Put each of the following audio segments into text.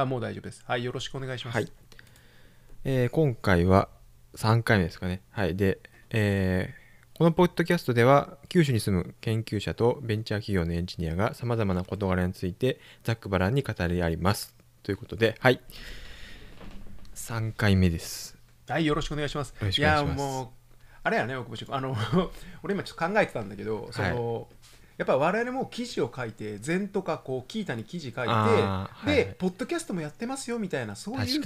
あ、もう大丈夫です。はい、よろしくお願いします。はい。えー今回は3回目ですかね。はい。で、えーこのポッドキャストでは、九州に住む研究者とベンチャー企業のエンジニアが様々な事柄についてざっくばらんに語り合います。ということで、はい。3回目です。はい、よろしくお願いします。よろしくお願いしますや、もう、あれやね、奥星君。あの、俺今ちょっと考えてたんだけど、その、やっぱ我々も記事を書いて、禅とかこう、キータに記事書いて、はいポッドキャストもやってますよみたいな、そういう。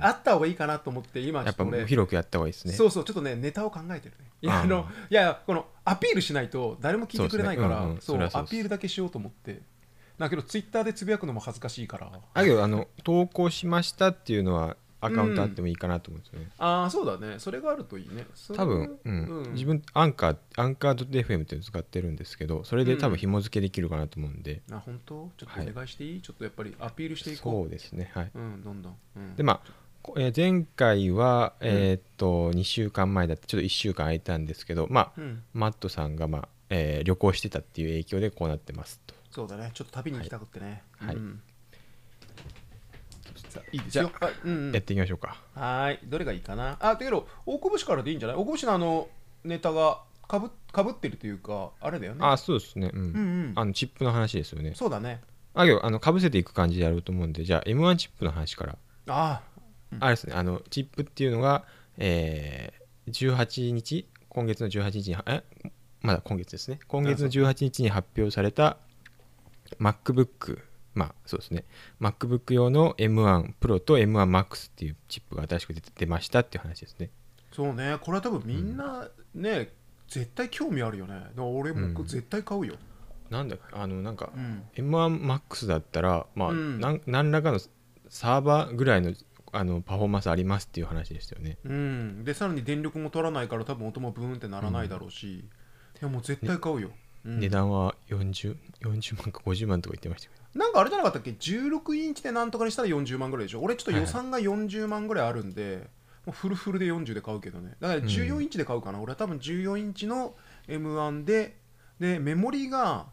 あった方がいいかなと思って、今ちょやっぱ広くやった方がいいですね。そうそう、ちょっとね、ネタを考えてるね。いや、あの、いや、このアピールしないと誰も聞いてくれないから、そうアピールだけしようと思って。だけど、ツイッターでつぶやくのも恥ずかしいから。あけど、あの、投稿しましたっていうのはアカウントあってもいいかなと思うんですよね。ああ、そうだね。それがあるといいね。多分、うん。うん。自分アンカーアンカー .fm っていうの使ってるんですけどそれで多うん。分紐付けできるかなと思うんで、あ、本当？ちょっはい。とお願いしていい、ちょっとやっぱりアピールしていこそうですね。はい、う。うん、どんどん。うん、でまあこえー前回は、うん。えーっと2週間前だってちょっと1週間空いたんですけどまあうん、マットさんが、まあえー旅行してたっていう影響でこうなってますと。そうだね。ちょっと旅に行きたくってね。はい。うんさあいいですよ。はいうんうん。やっていきましょうか、はーい。どれがいいかな？あ、だけど、大久保氏からでいいんじゃない？大久保氏のあのネタがかぶかぶってるというか、あれだよね。あそうですね。うん、うんうん。あのチップの話ですよね。そうだね。あけどあのかぶせていく感じでやろうと思うんでじゃあ M1 チップの話から。あうん。あれですね、あの、チップっていうのが、えー、18日、今月の18日に、え？まだ今月ですね、今月の18日に発表された MacBook、まあそうですね、MacBook 用の M1 Pro と M1 Max っていうチップが新しく出ましたっていう話ですね。そうね。これは多分みんなね、絶対興味あるよね。だから俺もうん絶対買うよ。なんだあの、なんかう、ん。M1 Max だったら、まあ、うんなん何らかのサーバーぐらいのあのパフォーマンスありますっていう話ですよね。うん、でさらに電力も取らないから多分音もブーンってならないだろうし、いやもう絶対買うよ、うん値段は40、40万か50万とか言ってましたけど。なんかあれじゃなかったっけ？16インチでなんとかにしたら40万ぐらいでしょ？俺ちょっと予算が40万ぐらいあるんで、もうフルフルで40で買うけどね。だから14インチで買うかな、俺は多分14インチの M1 ででメモリが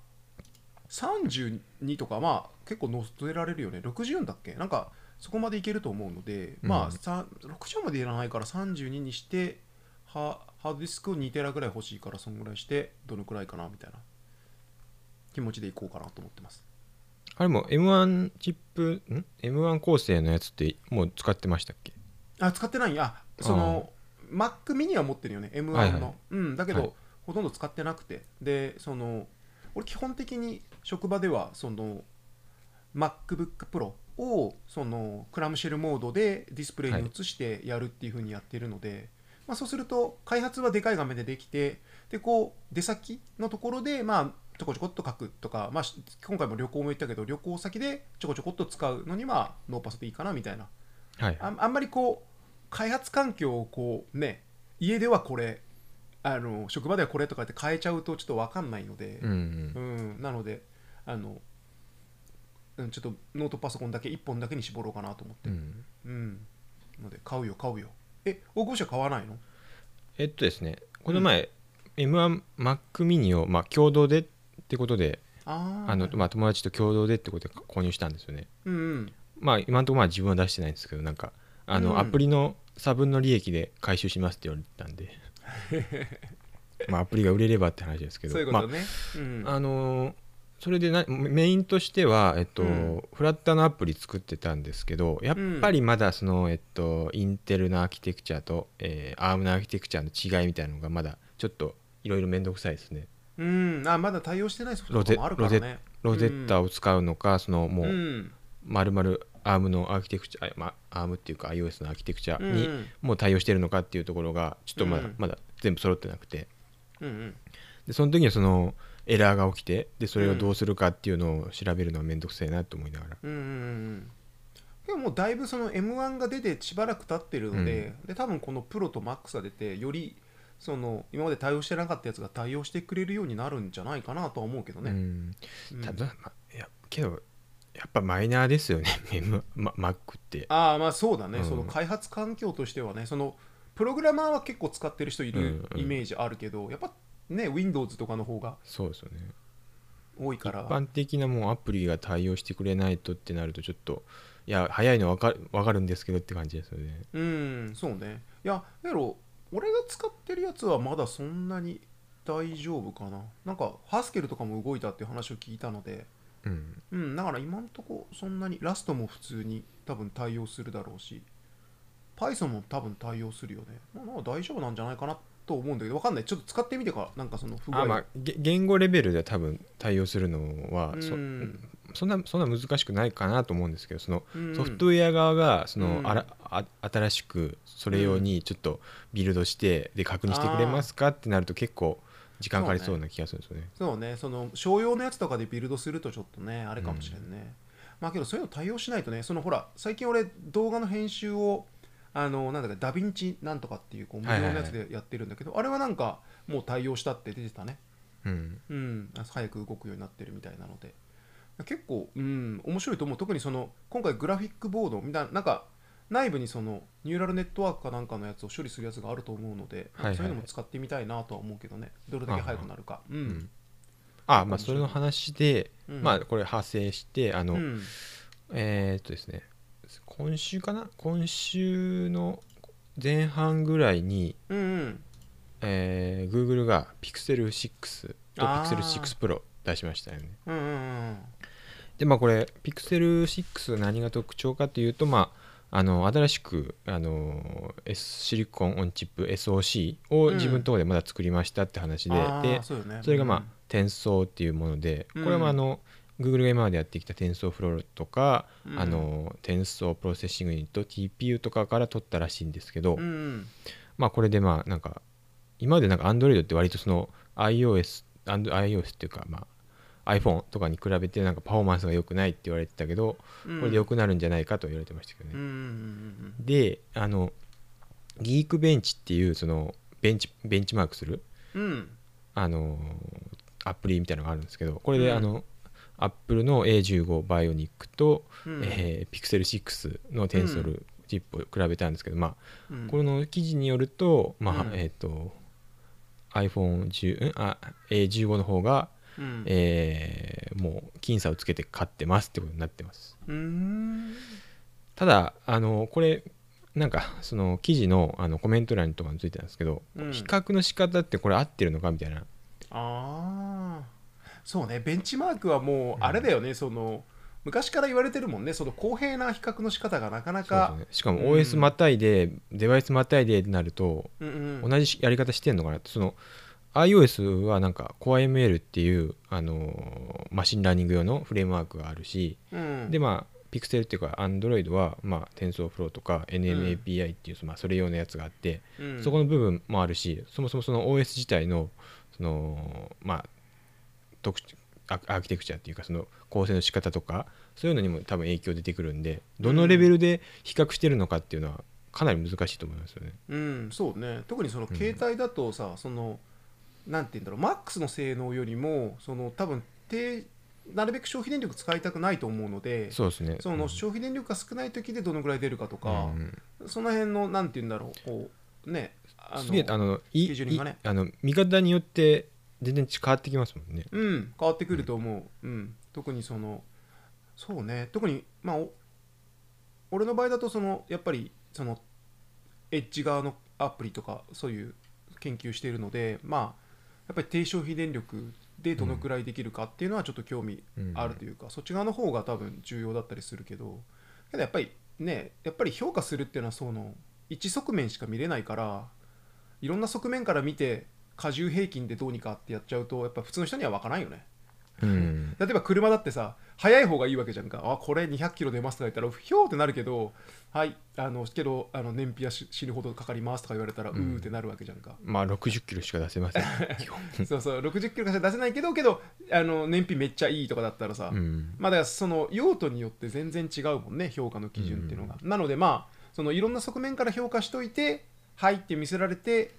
32とかまあ結構載せられるよね。64だっけ？なんかそこまでいけると思うので、うん。まあさ60までいらないから32にしてハハードディスクを2テラぐらい欲しいからそんぐらいしてどのくらいかなみたいな。気持ちでいこうかなと思ってます。あれも M1 チップん？M1 構成のやつってもう使ってましたっけ？あ使ってない。んやその Mac mini は持ってるよね M1 の、はいはい。うんだけど、はい。ほとんど使ってなくて。でその俺基本的に職場ではその MacBook Pro をそのクラムシェルモードでディスプレイに映してやるっていう風にやってるので、まあ、そうすると開発はでかい画面でできてでこう出先のところでまあちょこちょこっと書くとか、まあ、し今回も旅行も行ったけど旅行先でちょこちょこっと使うのにはノーパスでいいかなみたいな。はい。ああんまりこう開発環境をこうね家ではこれあの職場ではこれとかって変えちゃうとちょっと分かんないので。う、んうん。うんなのであの、うん、ちょっとノートパソコンだけ1本だけに絞ろうかなと思って。うん。うん。ので買うよ買うよえ大久保社買わないの？えっとですねこの前、M1 Mac mini をまあ共同でってことであー。あの、まあ、友達と共同でってことで購入したんですよね。うんうん。まあ今のところまあ自分は出してないんですけどなんかあの、うんアプリの差分の利益で回収しますって言われてたんで。まあアプリが売れればって話ですけど。まそういうことね、うんああのーそれでなメインとしては、えっとうん。フラッターのアプリ作ってたんですけどやっぱりまだその、えっと、インテルのアーキテクチャと、えー、アームのアーキテクチャの違いみたいなのがまだちょっといろいろ面倒くさいですね。うん。あまだ対応してないソフトもあるからね。 Rosettaを使うのか、そのもううん。まるまるアームのアーキテクチャあまあアームっていうか iOS のアーキテクチャにうん。もう対応してるのかっていうところがちょっとまだ,、うん。まだ全部揃ってなくて。うんうん。でその時にそのエラーが起きてでそれをどうするかっていうのを調べるのはめんどくさいなと思いながら、うんうんうんうん。でももうだいぶその M1 が出てしばらく経ってるので,、で多分このプロとマックスが出てよりその今まで対応してなかったやつが対応してくれるようになるんじゃないかなとは思うけどね。うん。うん。ただ、まやけどやっぱマイナーですよね M ま Mac って。ああまあそうだね、うん。その開発環境としてはねそのプログラマーは結構使ってる人いるうんうん。イメージあるけど、やっぱね Windows とかの方がそうですよね。多いから。一般的なもうアプリが対応してくれないとってなるとちょっといや早いの分かる分かるんですけどって感じですよね。うんそうね。いややろ俺が使ってるやつはまだそんなに大丈夫かな。なんかハスケルとかも動いたっていう話を聞いたので。うん。うんだから今んとこそんなにラストも普通に多分対応するだろうし Python も多分対応するよね、まあ、大丈夫なんじゃないかなと思うんだけどわかんない。ちょっと使ってみてか。らなんかその不具合あまあげ言語レベルで多分対応するのはそうん。そんなそんな難しくないかなと思うんですけどそのうん。ソフトウェア側がその、うん。あらあ新しくそれ用にちょっとビルドしてで確認してくれますかってなると結構時間かかりそうな気がするんですよね。そうね。その商用のやつとかでビルドするとちょっとねあれかもしれんね、まあけどそういうの対応しないとねそのほら最近俺動画の編集をあのなんだかダヴィンチなんとかっていうこう無料のやつでやってるんだけど、あれはなんかもう対応したって出てたね。うん。うん。あ早く動くようになってるみたいなので。結構うん面白いと思う。特にその今回グラフィックボードみたいななんか内部にそのニューラルネットワークかなんかのやつを処理するやつがあると思うので、はいはいそういうのも使ってみたいなとは思うけどね。どれだけ早くなるか。うん、うん。あまあそれの話で、うん。まあこれ派生してあの、うん。えーっとですね今週かな？今週の前半ぐらいに、うんうん。えー Google が Pixel6 とあー。Pixel6 Pro 出しましたよね。うんうんうん。でまあこれ Pixel6 何が特徴かというとまああの新しくあの S シリコンオンチップ SOC を自分のところでまだ作りましたって話で、あーでね。それがまあ、転送っていうものでこれはまああの、Google が今までやってきた転送フローとか、うん。あの転送プロセッシングユニット TPU とかから取ったらしいんですけど、うんうん。まあこれでまあなんか今までなんか Android って割とその iOS, and iOS っていうかまあ iPhone とかに比べてなんかパフォーマンスが良くないって言われてたけどうん。これで良くなるんじゃないかと言われてましたけどね、であのギークベンチっていうそのベンチベンチマークするあのアプリみたいなのがあるんですけどこれでうん。あの、アップルの A15 バイオニックと、うん。えー、Pixel 6のテンソルチップを比べたんですけど、まあうん。この記事によると、まあうん。えっ、と iPhone10 んあ A15 の方が、うん。えーもう僅差をつけて勝ってますってことになってます。ただあのこれなんかその記事のあのコメント欄とかについてたんですけど、うん。比較の仕方ってこれ合ってるのかみたいな。ああそうねベンチマークはもうあれだよね、その昔から言われてるもんねその公平な比較の仕方がなかなか。ね。しかもうん。OS またいで、デバイスまたいでなるとうんうん。同じやり方してんのかなって。その iOS はなんか CoreML っていう、あのー machine learning 用のフレームワークがあるし、うん。でまあ Pixel っていうか Android は、まあ、TensorFlow とか NNAPI っていう、まあ、それ用のやつがあって、うん。そこの部分もあるしそもそもその OS 自体のそのまあ特徴アアーキテクチャっていうかその構成の仕方とかそういうのにも多分影響出てくるんでどのレベルで比較してるのかっていうのはかなり難しいと思いますよね。うん、そうね。特にその携帯だとさ、そのなんて言うんだろうマックスの性能よりもその多分低なるべく消費電力使いたくないと思うのでそうですね。その消費電力が少ない時でどのぐらい出るかとかう、んその辺のなんて言うんだろうこうねあのすげえあのいね。いあの見方によって全然変わってきますもんね。うん、変わってくると思う、うん。特にそのそうね。特にまあお俺の場合だとそのやっぱりそのエッジ側のアプリとかそういう研究しているのでまあやっぱり低消費電力でどのくらいできるかっていうのはちょっと興味うん。あるというか、そっち側の方が多分重要だったりするけど。けどやっぱりねやっぱり評価するっていうのはその一側面しか見れないからいろんな側面から見て過重平均でどうにかってやっちゃうとやっぱ普通の人には分からんよね。うん。例えば車だってさ速い方がいいわけじゃんか。あこれ200キロ出ますとか言ったらひょーってなるけどはいあのけどあの燃費はし死ぬほどかかりますとか言われたら、うーってなるわけじゃんか。まあ60キロしか出せません。そうそう60キロかしか出せないけどけどあの燃費めっちゃいいとかだったらさ、うん。まあだからその用途によって全然違うもんね評価の基準っていうのが、なのでまあそのいろんな側面から評価しといてはいって見せられて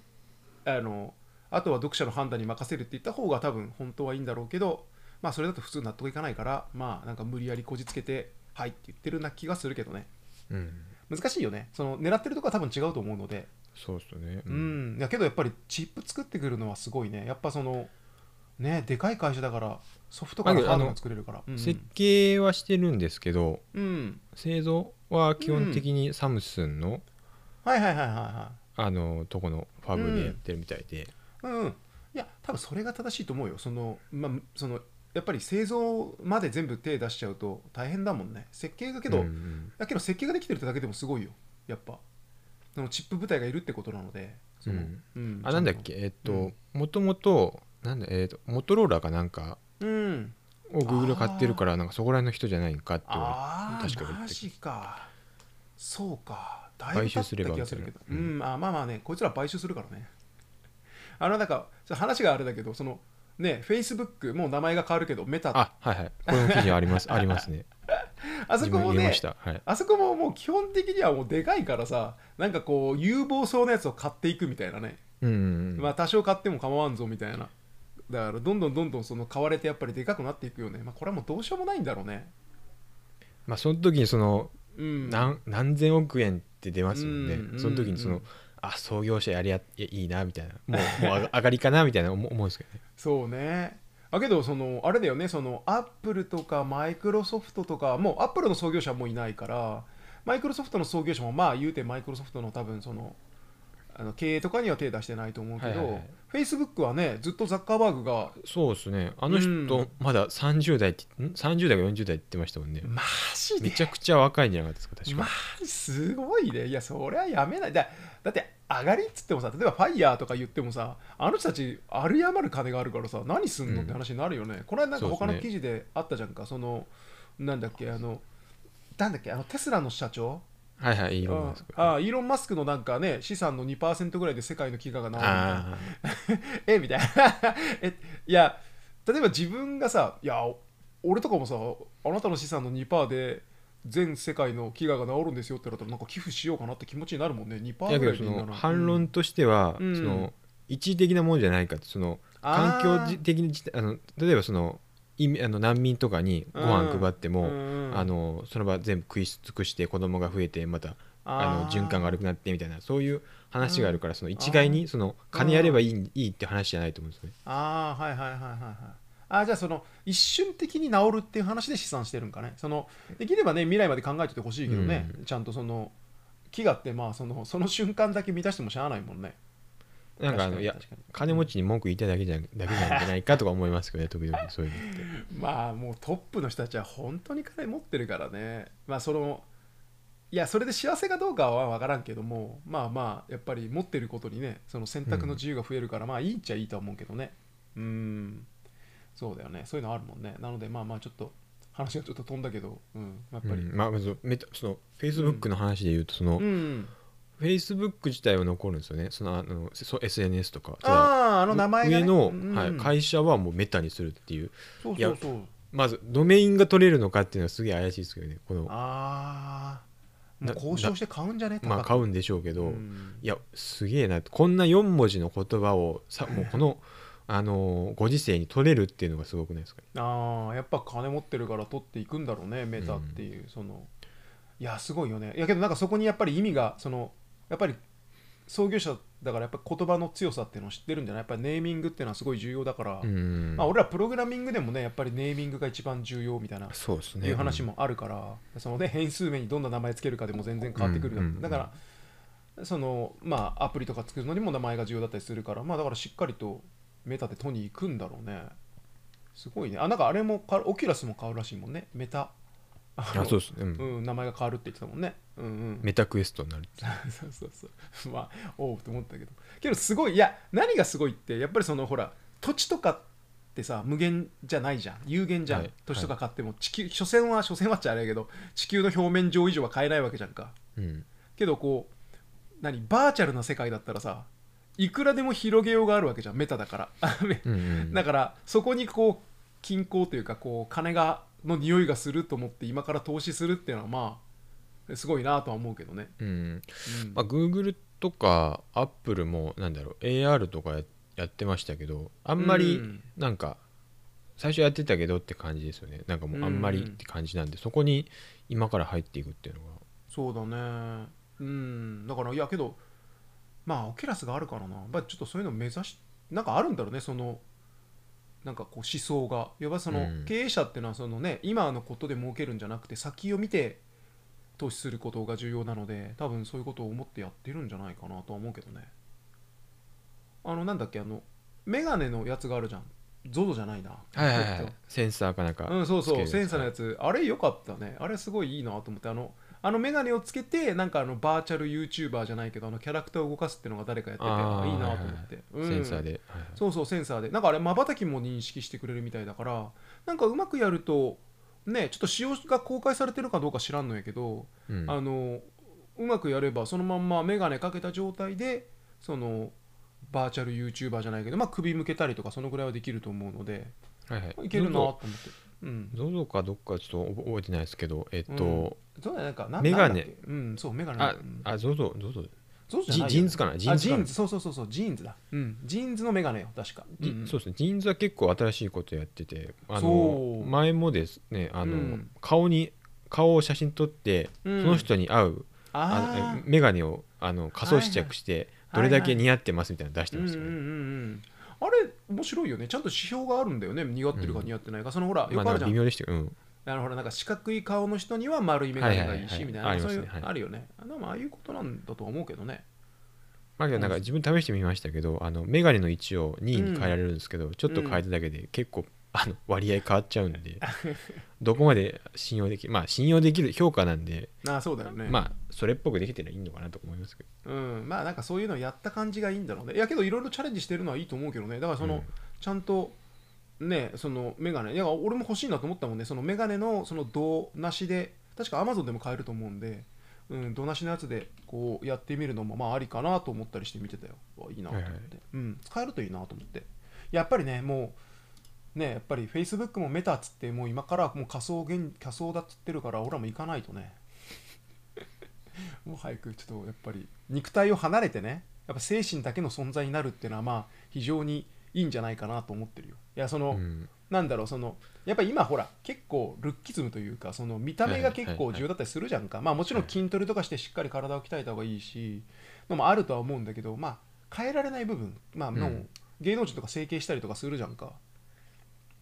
あのあとは読者の判断に任せるって言った方が多分本当はいいんだろうけどまあそれだと普通納得いかないからまあなんか無理やりこじつけてはいって言ってるな気がするけどね。うん。難しいよね。その狙ってるとこは多分違うと思うので。そうですよね。うん、いやけどやっぱりチップ作ってくるのはすごいね。やっぱそのねでかい会社だからソフトからハードが作れるから。うん。設計はしてるんですけどうん。製造は基本的にサムスンの、はいはいはいはいはあのとこのファブでやってるみたいで、いうん。うんいや多分それが正しいと思うよ。そのまあそのやっぱり製造まで全部手出しちゃうと大変だもんね。設計がけど、うんうん。だけど設計ができてるってだけでもすごいよ。やっぱ。そのチップ部隊がいるってことなのでそのうん。うん。あなんだっけ？えっと、うん。もともとなんだえっとモトローラかなんかうん。を Google 買ってるからなんかそこら辺の人じゃないかって確か言ってマジか。そうか。だい買収すればうん、あまあまあねこいつら買収するからねあのなんか話があれだけどそのね Facebook もう名前が変わるけどメタあはいはい。これの記事あります ありますね。あそこもねはい。あそこももう基本的にはもうでかいからさなんかこう有望そうなやつを買っていくみたいなね、うんまあ多少買っても構わんぞみたいな。だからどんどんどんどんその買われてやっぱりでかくなっていくよね。まあこれはもうどうしようもないんだろうね。まあその時にそのうん。何何千億円って出ますもんね、うんその時にその、うんあ創業者やりやいやいいなみたいな。もうもう 上がりかなみたいな思思うんですけどね。そうね。だけどそのあれだよねそのアップルとかマイクロソフトとかもうアップルの創業者はもういないからマイクロソフトの創業者もまあ言うてマイクロソフトの多分そのあの経営とかには手出してないと思うけど、フェイスブックはねずっとザッカーバーグがそうですね。あの人、うん。まだ30代ってん？30代か40代って言ってましたもんね。マジで？めちゃくちゃ若いんじゃなかったですか確か、マジすごいね。いやそりゃやめない。だだって上がりっつってもさ例えばファイヤーとか言ってもさあの人たちある余る金があるからさ何すんのって話になるよね、これはなんか他の記事であったじゃんか。そのなんだっけあのなんだっけあのテスラの社長？はいはいイーロンマスクああイーロン・マスクのなんかね資産の2%ぐらいで世界の飢餓がなあ えみたいな。えいや例えば自分がさいや俺とかもさあなたの資産の2%で全世界の飢餓が治るんですよって言われたらなんか寄付しようかなって気持ちになるもんね。2%ぐらいでいいんだな。の反論としては、うんその一時的なものじゃないかってその環境的にじあの例えばそのいあの難民とかにご飯配っても、あのその場全部食い尽くして子供が増えてまたあの循環が悪くなってみたいなそういう話があるから、その一概にその金やればいい,、いいって話じゃないと思うんですよね。ああはいはいはいはいはいあーじゃあその一瞬的に治るっていう話で試算してるんかね。そのできればね未来まで考えててほしいけどね、ちゃんとその飢餓ってまあその その瞬間だけ満たしてもしゃあないもんね。なんかあのいや金持ちに文句言いたいだけじゃだけなんじゃないかとか思いますけどね 時々そういうのって。まあもうトップの人たちは本当に金持ってるからね。まあそのいやそれで幸せかどうかは分からんけどもまあまあやっぱり持ってることにねその選択の自由が増えるから、まあいいっちゃいいとは思うけどね。うんそうだよね。そういうのあるもんね。なのでまあまあちょっと話がちょっと飛んだけど、うん、やっぱり。うん。まあまずメタそのフェイスブックの話で言うとその、うん、フェイスブック自体は残るんですよね。そのあのそ SNS とか。あああの名前が、ね、上の、うん。はい、会社はもうメタにするっていう。そうそうそう。まずドメインが取れるのかっていうのはすげえ怪しいですけどね。このああもなう交渉して買うんじゃね？まあ買うんででしょうけど、うん。いやすげえな。こんな4文字の言葉をさもうこのあのーご時世に取れるっていうのがすごくないですか？ねああやっぱ金持ってるから取っていくんだろうねメタっていう、そのいやすごいよね。いやけどなんかそこにやっぱり意味がそのやっぱり創業者だからやっぱ言葉の強さっていうのを知ってるんじゃない？やっぱりネーミングっていうのはすごい重要だから、うん。まあ、俺らプログラミングでもねやっぱりネーミングが一番重要みたいなそうですね。いう話もあるから、そのね変数名にどんな名前つけるかでも全然変わってくる、うんうんうん。だからそのまあアプリとか作るのにも名前が重要だったりするからまあだからしっかりとメタで取りに行くんだろうね。すごいね。あなんかあれもかオキュラスも変わるらしいもんね。メタ。ああそうです。ね、うん。うん、名前が変わるって言ってたもんね。うんうん。メタクエストになる そうそうそう。まあおうと思ったけど。けどすごいいや何がすごいってやっぱりそのほら土地とかってさ無限じゃないじゃん。有限じゃん、はい土地とか買っても。地球所詮は所詮はっちゃあれやけど地球の表面上以上は買えないわけじゃんか。うん。けどこう何バーチャルな世界だったらさいくらでも広げようがあるわけじゃんメタだから。うんうん。だからそこにこう均衡というかこう金がの匂いがすると思って今から投資するっていうのはまあすごいなとは思うけどね、うん。うん。まあ、Google とか Apple もなんだろう AR とかややってましたけどあんまりうん。なんか最初やってたけどって感じですよね。なんかもうあんまりって感じなんでそこに今から入っていくっていうのが。そうだね。うん。だからいやけどまあオキュラスがあるからな。やっぱりちょっとそういうの目指しなんかあるんだろうねそのなんかこう思想が。要はそのうん。経営者っていうのはそのね今のことで儲けるんじゃなくて先を見て投資することが重要なので多分そういうことを思ってやってるんじゃないかなとは思うけどね。あのなんだっけあのメガネのやつがあるじゃん。ZOZO じゃないな。はいはいはい。センサーかなんかとうんそうそう。センサーのやつ。あれ良かったね。あれすごいいいなと思って。あのあのメガネをつけてなんかあのバーチャル YouTuber じゃないけどあのキャラクターを動かすっていうのが誰かやってていいなと思って、うん。センサーで、そうそうセンサーで。なんかあれまばたきも認識してくれるみたいだからなんかうまくやるとねちょっと仕様が公開されてるかどうか知らんのやけど、うん。あのうまくやればそのまんま眼鏡かけた状態でそのバーチャル YouTuber じゃないけど、まあ、首向けたりとかそのぐらいはできると思うのではいはい。いけるなと思ってうん。 ZOZO かどっかちょっと覚えてないですけどえっと、そうだねなんかなメガネ。うんそうメガネあうんあ ZOZO ZOZO。そうじゃないよ。ジ JINS かな？ JINS かな？ジーンズ。そうそうそうそう JINS だ。うん。 JINS のメガネよ確か。じうん。そうですね。 JINS は結構新しいことやっててあそのう。前もですねあの、うん。顔に顔を写真撮って、うん。その人に合うああのえメガネをあの仮想試着してはいはいどれだけ似合ってますみたいなの出してましたよね、うんうん。あれ面白いよね。ちゃんと指標があるんだよね。似合ってるかうん。似合ってないか、そのほらよくあるじゃん、微妙でしたけど、うん、あのほらなんか四角い顔の人には丸い眼鏡がいいし、はいはいはい。みたいなありそういう、ね。はい。あるよね。あでもああいうことなんだとは思うけどね。まあなんか自分試してみましたけどあのメガネの位置を2位に変えられるんですけど、ちょっと変えただけで結構あの割合変わっちゃうんで どこまで信用できるまあ信用できる評価なんで、ああそうだよね。まあそれっぽくできてりゃいいのかなと思いますけど。うん。まあなんかそういうのやった感じがいいんだろうね。いやけどいろいろチャレンジしてるのはいいと思うけどね。だからその、うん。ちゃんとねそのメガネ。いや俺も欲しいなと思ったもんね。そのメガネのその銅なしで確かアマゾンでも買えると思うんでうん、銅なしのやつでこうやってみるのもまあありかなと思ったりして見てたよ。わいいなと思って、はいはい。うん、使えるといいなと思って。やっぱりねもうねやっぱり Facebook もメタっつってもう今からもう仮想現仮想だっつってるから俺らも行かないとね。もう早くちょっとやっぱり肉体を離れてねやっぱ精神だけの存在になるっていうのはまあ非常にいいんじゃないかなと思ってるよ。いやその、うん。なんだろうそのやっぱり今ほら結構ルッキズムというかその見た目が結構重要だったりするじゃんか、まあもちろん筋トレとかしてしっかり体を鍛えた方がいいしのもあるとは思うんだけどまあ変えられない部分。まあもううん芸能人とか整形したりとかするじゃんか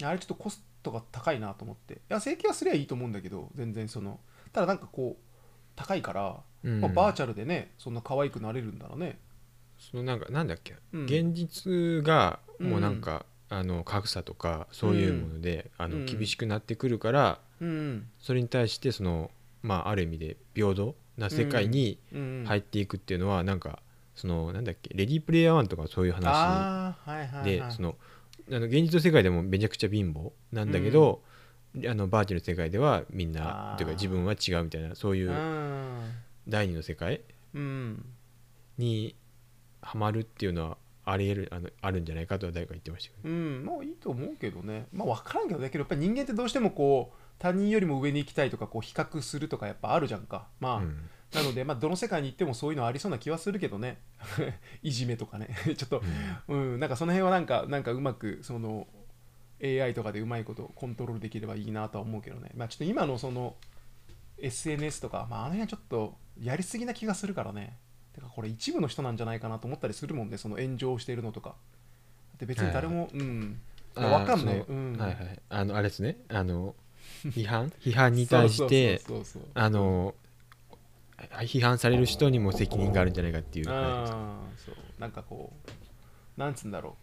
あれちょっとコストが高いなと思って。いや整形はすりゃいいと思うんだけど全然その。ただなんかこう高いから、うん。まあ、バーチャルでねそんな可愛くなれるんだろうね。そのなんかなんだっけ、うん。現実がもうなんか、あの格差とかそういうもので、あうん。の厳しくなってくるからうんそれに対してそのまあある意味で平等な世界にうん。入っていくっていうのはなんかそのなんだっけ？レディープレイヤー1とかそういう話ああはいはい、そのあの現実の世界でもめちゃくちゃ貧乏なんだけど、あのバーチャルの世界ではみんなというか自分は違うみたいなそういううん。第二の世界うん。にはまるっていうのはあり得るあのあるんじゃないかとは誰か言ってましたけど、うん、まあいいと思うけどね。まあ分からんけど、だけどやっぱり人間ってどうしてもこう他人よりも上に行きたいとかこう比較するとかやっぱあるじゃんか。まあ、うんなので、まあ、どの世界に行ってもそういうのありそうな気はするけどね。いじめとかね。ちょっと、うん、なんかその辺はなんかなんかうまくその AI とかでうまいことコントロールできればいいなとは思うけどね。まあちょっと今のその SNS とか、まあ、あの辺はちょっとやりすぎな気がするからね。てかこれ一部の人なんじゃないかなと思ったりするもんね、その炎上してるのとか。で別に誰も、うん。あーわかんない。うん。はいはいあのあれですねあの批判？批判に対してそうそうそうそうあの批判される人にも責任があるんじゃないかっていう。ああそう。なんかこうなんつうんだろ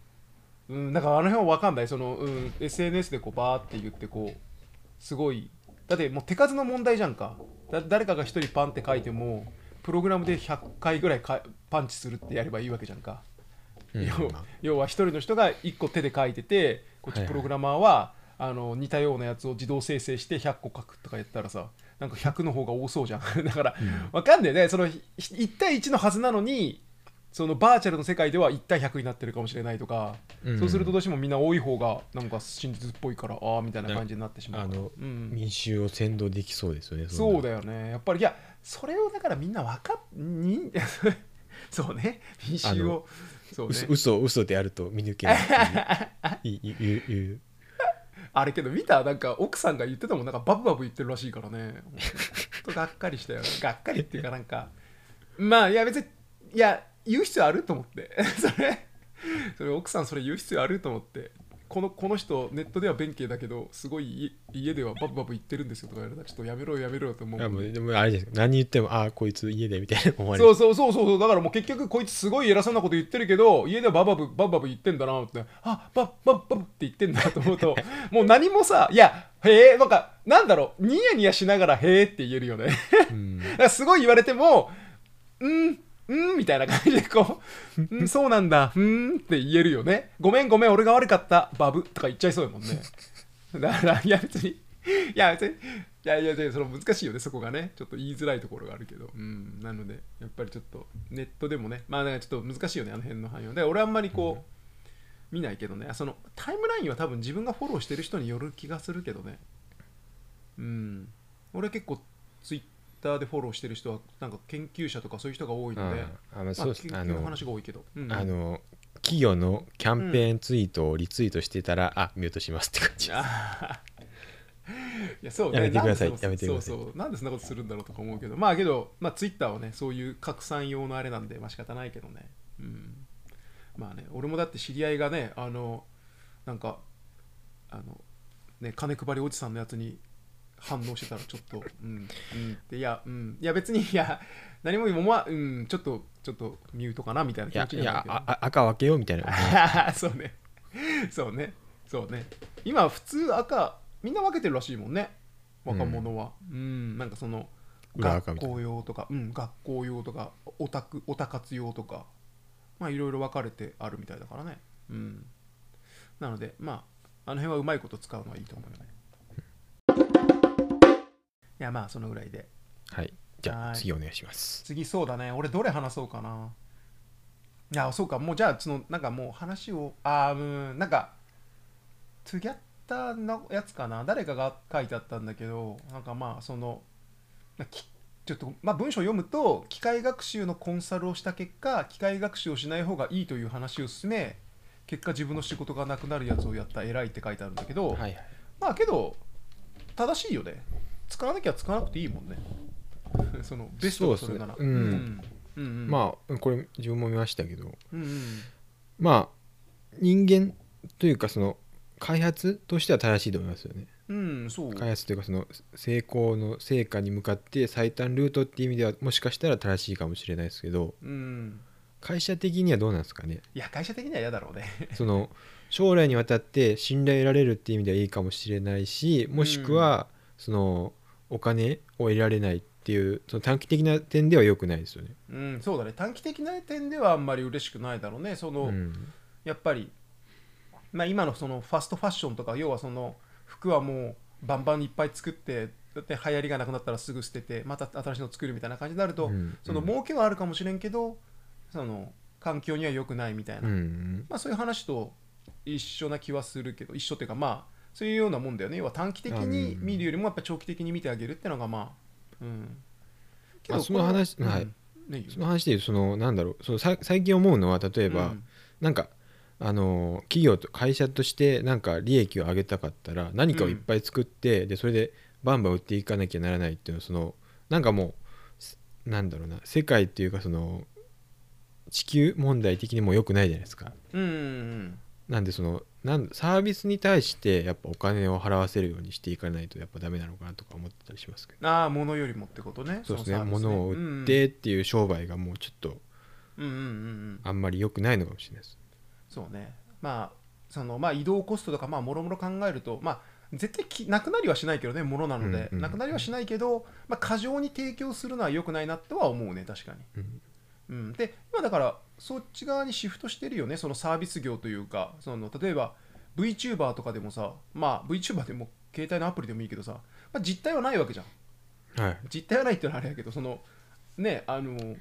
う。うんだからあの辺は分かんない。その、うん、SNS でこうバーって言ってこうすごい。だってもう手数の問題じゃんか。だ誰かが一人パンって書いてもプログラムで100回ぐらいかパンチするってやればいいわけじゃんか、うん要まあ。要は一人の人が1個手で書いててこっはいはい。ちプログラマーは、あの似たようなやつを自動生成して100個書くとかやったらさなんか100の方が多そうじゃん。だからわかんないね。そのひ1対1のはずなのにそのバーチャルの世界では1対100になってるかもしれないとか、うん。そうするとどうしてもみんな多い方がなんか真実っぽいからああみたいな感じになってしまう。あのうん、民衆を扇動できそうですよねそうだだよね。やっぱりいやそれをだからみんな分かっに そうね。民衆を。そうね。嘘嘘嘘であると見抜けないいう。いうあれけど見たなんか奥さんが言ってたもんなんかバブバブ言ってるらしいからね。とがっかりしたよ がっかりっていうかなんかまあいや別にいや言う必要あると思って。それそれ奥さんそれ言う必要あると思ってこのこの人ネットでは弁慶だけどすごい家家ではバブバブ言ってるんですよとか言われたらちょっとやめろよやめろよと思う。いやもうでもあれですよ何言ってもああこいつ家でみたいな思われるそうそうそうそうそう。だからもう結局こいつすごい偉そうなこと言ってるけど家ではバブバブバブバブ言ってんだなって。あバブバブバブって言ってんだと思うと もう何もさいやへえなんかなんだろう。ニヤニヤしながらへえって言えるよね。うん。すごい言われてもうんうんみたいな感じでこう、うん、そうなんだ、うんって言えるよね。ごめんごめん、俺が悪かった、バブとか言っちゃいそうやもんね。だから、いや別に、いや別に、いやいやいや、その難しいよね、そこがね。ちょっと言いづらいところがあるけど。うん、なので、やっぱりちょっとネットでもね、まあなんかちょっと難しいよね、あの辺の範囲は。で、俺あんまりこう、見ないけどね、そのタイムラインは多分自分がフォローしてる人による気がするけどね。うん。俺結構ツイッターでフォローしてる人はなんか研究者とかそういう人が多いので、ああまあそうですまあ、研究の話が多いけど、うんあの企業のキャンペーンツイートをリツイートしてたら、あミュートしますって感じです。あ いやそうね。やめてくださいやめてください。そうそう。なんでそんなことするんだろうとか思うけど。まあけど、まあ、ツイッターはねそういう拡散用のあれなんでまあ仕方ないけどね。うん。まあね俺もだって知り合いがねあのなんかあのね金配りおじさんのやつに反応してたらちょっとうんうん。いやうん。いや別にいや何も思わうんちょっとちょっとミュートかなみたいない気持やいや赤分けようみたいな。そうね。そうね。そうね。今普通赤みんな分けてるらしいもんね。若者は。うん。なんかその学校用とかうん学校用とかオタクオタ活用とかまあいろいろ分かれてあるみたいだからね。うん。なのでまああの辺はうまいこと使うのはいいと思うよねいやまあそのぐらいで。はい。じゃはい。あ次お願いします。次そうだね。俺どれ話そうかな。いやそうか。もうじゃあそのなんかもう話をああうんなんかトゥギャッターのやつかな。誰かが書いてあったんだけどなんかまあそのなきちょっとまあ文章を読むと機械学習のコンサルをした結果機械学習をしない方がいいという話を進め結果自分の仕事がなくなるやつをやった。偉いって書いてあるんだけど、はいはい。まあけど正しいよね使わなきゃ使わなくていいもんね。そのベストがそれなら。そうねうん。うんうんうん。まあこれ自分も見ましたけど。うんうん。まあ人間というかその開発としては正しいと思いますよね。うんそう。開発というかその成功の成果に向かって最短ルートっていう意味ではもしかしたら正しいかもしれないですけど。うん。会社的にはどうなんですかね？いや会社的には嫌だろうね。その将来にわたって信頼得られるっていう意味ではいいかもしれないしもしくはそのお金を得られないっていうその短期的な点では良くないですよね。うんそうだね。短期的な点ではあんまり嬉しくないだろうね。その、うん。やっぱり、まあ、今のそのファストファッションとか要はその服はもうバンバンいっぱい作ってだって流行りがなくなったらすぐ捨ててまた新しいの作るみたいな感じになると、うん。その儲けはあるかもしれんけどその環境には良くないみたいな、うん。まあ、そういう話と一緒な気はするけど一緒っていうかまあそういうようなもんだよね。要は短期的に見るよりもやっぱ長期的に見てあげるっていうのがまあうん。けあその話うん。ねいその話でいうとそのなんだろう。そのさ最近思うのは例えば、うん。なんかあの企業と会社としてなんか利益を上げたかったら何かをいっぱい作って、でそれでバンバン売っていかなきゃならないっていうのはそのなんかもうすなんだろうな。世界っていうかその地球問題的にも良くないじゃないですか。うんうん。なんでそのなんサービスに対してやっぱお金を払わせるようにしていかないとやっぱダメなのかなとか思ってたりしますけど。ああ物よりもってことね。そうですね。のサービス物を売ってっていう商売がもうちょっとあんまり良くないのかもしれないです。そうね。まあそのまあ移動コストとかまあもろもろ考えるとまあ絶対きなくなりはしないけどねものなので、うんうん。なくなりはしないけど、まあ、過剰に提供するのは良くないなとは思うね確かに、うん。うん、で今だからそっち側にシフトしてるよねそのサービス業というか。その例えば VTuber とかでもさまあ VTuber でも携帯のアプリでもいいけどさ、まあ、実態はないわけじゃん。はい。実態はないっていうのはあれやけどそのねあの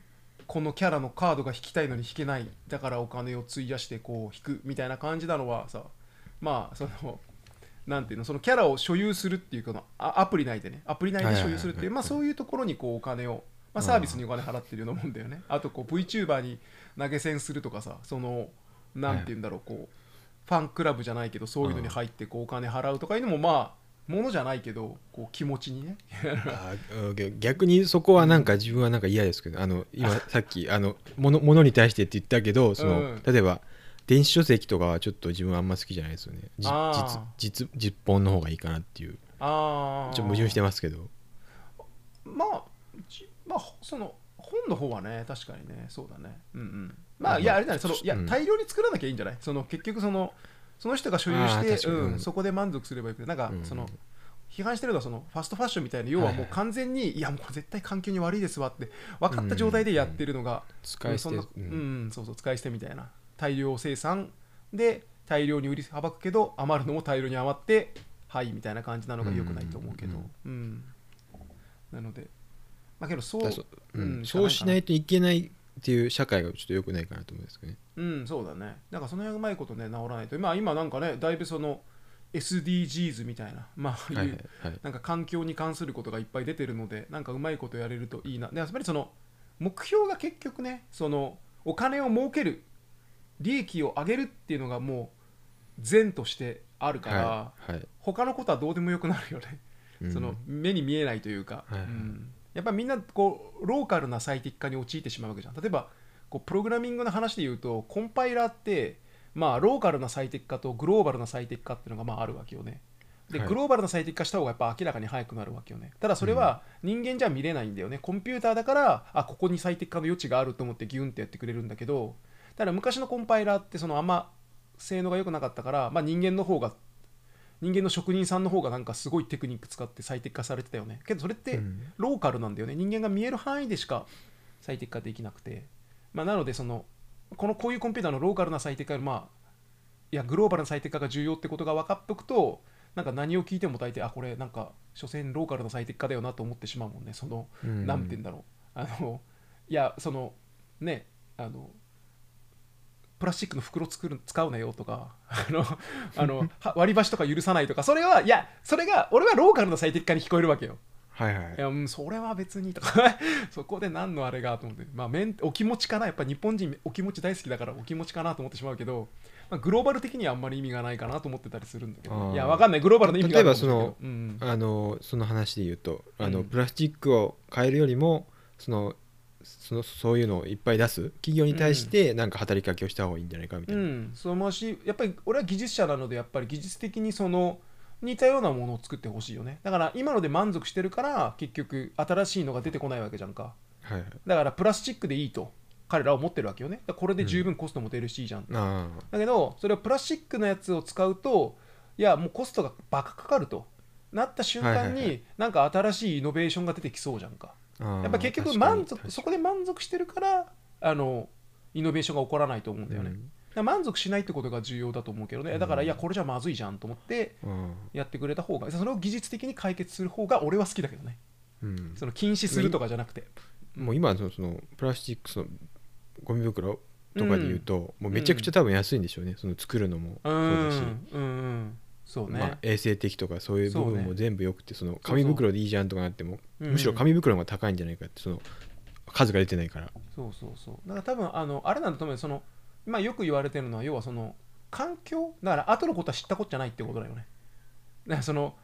このキャラのカードが引きたいのに引けないだからお金を費やしてこう引くみたいな感じなのはさまあそのなんていうのそのキャラを所有するっていうかアプリ内でね。アプリ内で所有するっていうまあそういうところにこうお金を、まあ、サービスにお金払ってるようなもんだよね。あとこう VTuber に投げ銭するとかさそのなんていうんだろうこうファンクラブじゃないけどそういうのに入ってこうお金払うとかいうのもまあものじゃないけどこう気持ちにね。あー逆にそこはなんか自分はなんか嫌ですけどあの今 さっきあの物物に対してって言ったけどその、うん。例えば電子書籍とかはちょっと自分はあんま好きじゃないですよね。実実実本の方がいいかなっていう。ああちょっと矛盾してますけど。まあじまあその本の方はね確かにねそうだね。うんうん。まあいやあれだねそのいやうん。大量に作らなきゃいいんじゃない？その結局そのその人が所有して、うんうん、そこで満足すればいいけどなんかうん。その批判してるのはそのファストファッションみたいな要はもう完全にいやもう絶対環境に悪いですわって分かった状態でやってるのが使い捨て。うん。そうそうそう使い捨てみたいな。大量生産で大量に売りさばくけど余るのも大量に余ってはいみたいな感じなのが良くないと思うけど。うん。うん。なのでまあけどそうそうんうんそうしないといけないっていう社会がちょっと良くないかなと思うんですけどね。うんそうだね。なんかその辺うまいことね治らないと。まあ今なんかねだいぶその SDGs みたいなまあはいはいなんか環境に関することがいっぱい出てるのでなんかうまいことやれるといいな。でやっぱりその目標が結局ねそのお金を儲ける利益を上げるっていうのがもう善としてあるから、はいはい。他のことはどうでもよくなるよね、うん。その目に見えないというか、はいはい。うんやっぱりみんなこうローカルな最適化に陥ってしまうわけじゃん。例えばこうプログラミングの話で言うとコンパイラーってまあローカルな最適化とグローバルな最適化っていうのがまああるわけよね。で、はい。グローバルな最適化した方がやっぱ明らかに早くなるわけよね。ただそれは人間じゃ見れないんだよね、コンピューターだからあここに最適化の余地があると思ってギュンってやってくれるんだけどただ昔のコンパイラーってそのあんま性能が良くなかったから、まあ、人間の方が人間の職人さんの方がなんかすごいテクニック使って最適化されてたよね。けどそれってうん。ローカルなんだよね。人間が見える範囲でしか最適化できなくて、まあ、なのでそのこのこういうコンピューターのローカルな最適化よりまあいやグローバルな最適化が重要ってことが分かっておくとなんか何を聞いても大体あこれなんか所詮ローカルな最適化だよなと思ってしまうもんね。そのうん。なんて言うんだろう。あのいやそのねあのプラスチックの袋作る使うなよとかあのあのは割り箸とか許さないとかそれはいやそれが俺はローカルな最適化に聞こえるわけよ。はいはい。いやうんそれは別にとか。そこで何のあれがと思って。まあお気持ちかな。やっぱ日本人お気持ち大好きだからお気持ちかなと思ってしまうけど、まあ、グローバル的にはあんまり意味がないかなと思ってたりするんだけど。いやわかんない。グローバルの意味が例えばけどうん。あのその話で言うとあの、うん。プラスチックを変えるよりもそのそのそういうのをいっぱい出す企業に対してなんか働きかけをした方がいいんじゃないかみたいうな、ん、そう思うしやっぱり俺は技術者なのでやっぱり技術的にその似たようなものを作ってほしいよね。だから今ので満足してるから結局新しいのが出てこないわけじゃんか。はいはい。だからプラスチックでいいと彼らは思ってるわけよね。これで十分コストも出るしいいじゃん、あだけどそれをプラスチックのやつを使うといやもうコストがバカかかると。なった瞬間はいはいはになんか新しいイノベーションが出てきそうじゃんか。あああやっぱ結局満足そこで満足してるからあのイノベーションが起こらないと思うんだよね、うん。満足しないってことが重要だと思うけどね。だからいやこれじゃまずいじゃんと思ってうん。やってくれた方がそれを技術的に解決する方が俺は好きだけどね。うん。その禁止するとかじゃなくて。もう今のそのプラスチックそのゴミ袋とかで言うと、もうめちゃくちゃ多分安いんでしょうね、その作るのもうそうんだし、うんうんそうね、まあ、衛生的とかそういう部分も全部よくてその紙袋でいいじゃんとかなってもうん。むしろ紙袋の方が高いんじゃないかってその数が出てないから。そうそうそう。だから多分あのあれなんだと思うよその今よく言われてるのは要はその環境だから後のことは知ったことじゃないってことだよね。だからその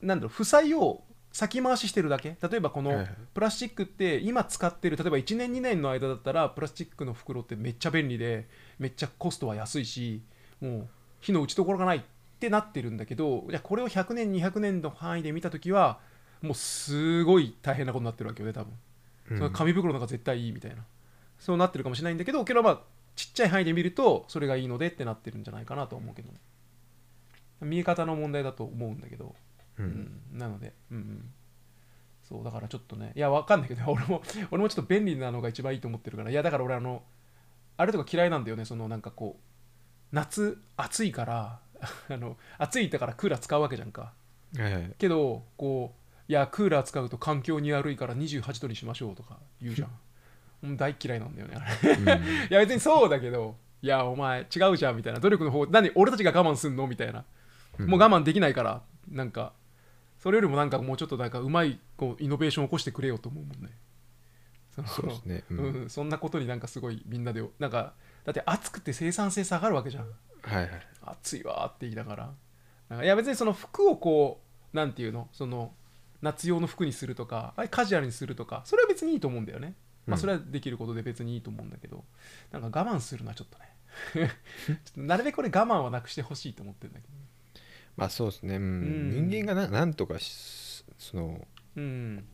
なんだろう負債を先回ししてるだけ。例えばこのプラスチックって今使ってる例えば1年2年の間だったらプラスチックの袋ってめっちゃ便利でめっちゃコストは安いしもう火の打ちどころがないってなってるんだけどじゃあこれを100年200年の範囲で見た時はもうすごい大変なことになってるわけよね多分。うん。その紙袋の方が絶対いいみたいな。そうなってるかもしれないんだけどけどまあちっちゃい範囲で見るとそれがいいのでってなってるんじゃないかなと思うけどね。見え方の問題だと思うんだけど、ううん。んなので、うんうん、そうだからちょっとねいやわかんないけど 俺も俺もちょっと便利なのが一番いいと思ってるから。いやだから俺あのあれとか嫌いなんだよね。そのなんかこう夏暑いから あの暑いだからクーラー使うわけじゃんか。はいはい。けどこういやクーラー使うと環境に悪いから28度にしましょうとか言うじゃん。うん大嫌いなんだよねあれ。うん。いや別にそうだけどいやお前違うじゃんみたいな。努力の方何俺たちが我慢すんのみたいな。もう我慢できないからなんかそれよりもなんかもうちょっとなんかうまいこうイノベーションを起こしてくれよと思うもんね。そうですね。ううんんそんなことになんかすごいみんなでなんかだって暑くて生産性下がるわけじゃんはいはい。暑いわーって言いながら。なんかいや別にその服をこうなんていうのその夏用の服にするとかカジュアルにするとかそれは別にいいと思うんだよね。まあうん。それはできることで別にいいと思うんだけど、なんか我慢するのはちょっとね。ちょっとなるべくこれ我慢はなくしてほしいと思ってるんだけど。まあそうですね、うん。うん。人間がななんとかしそのうん。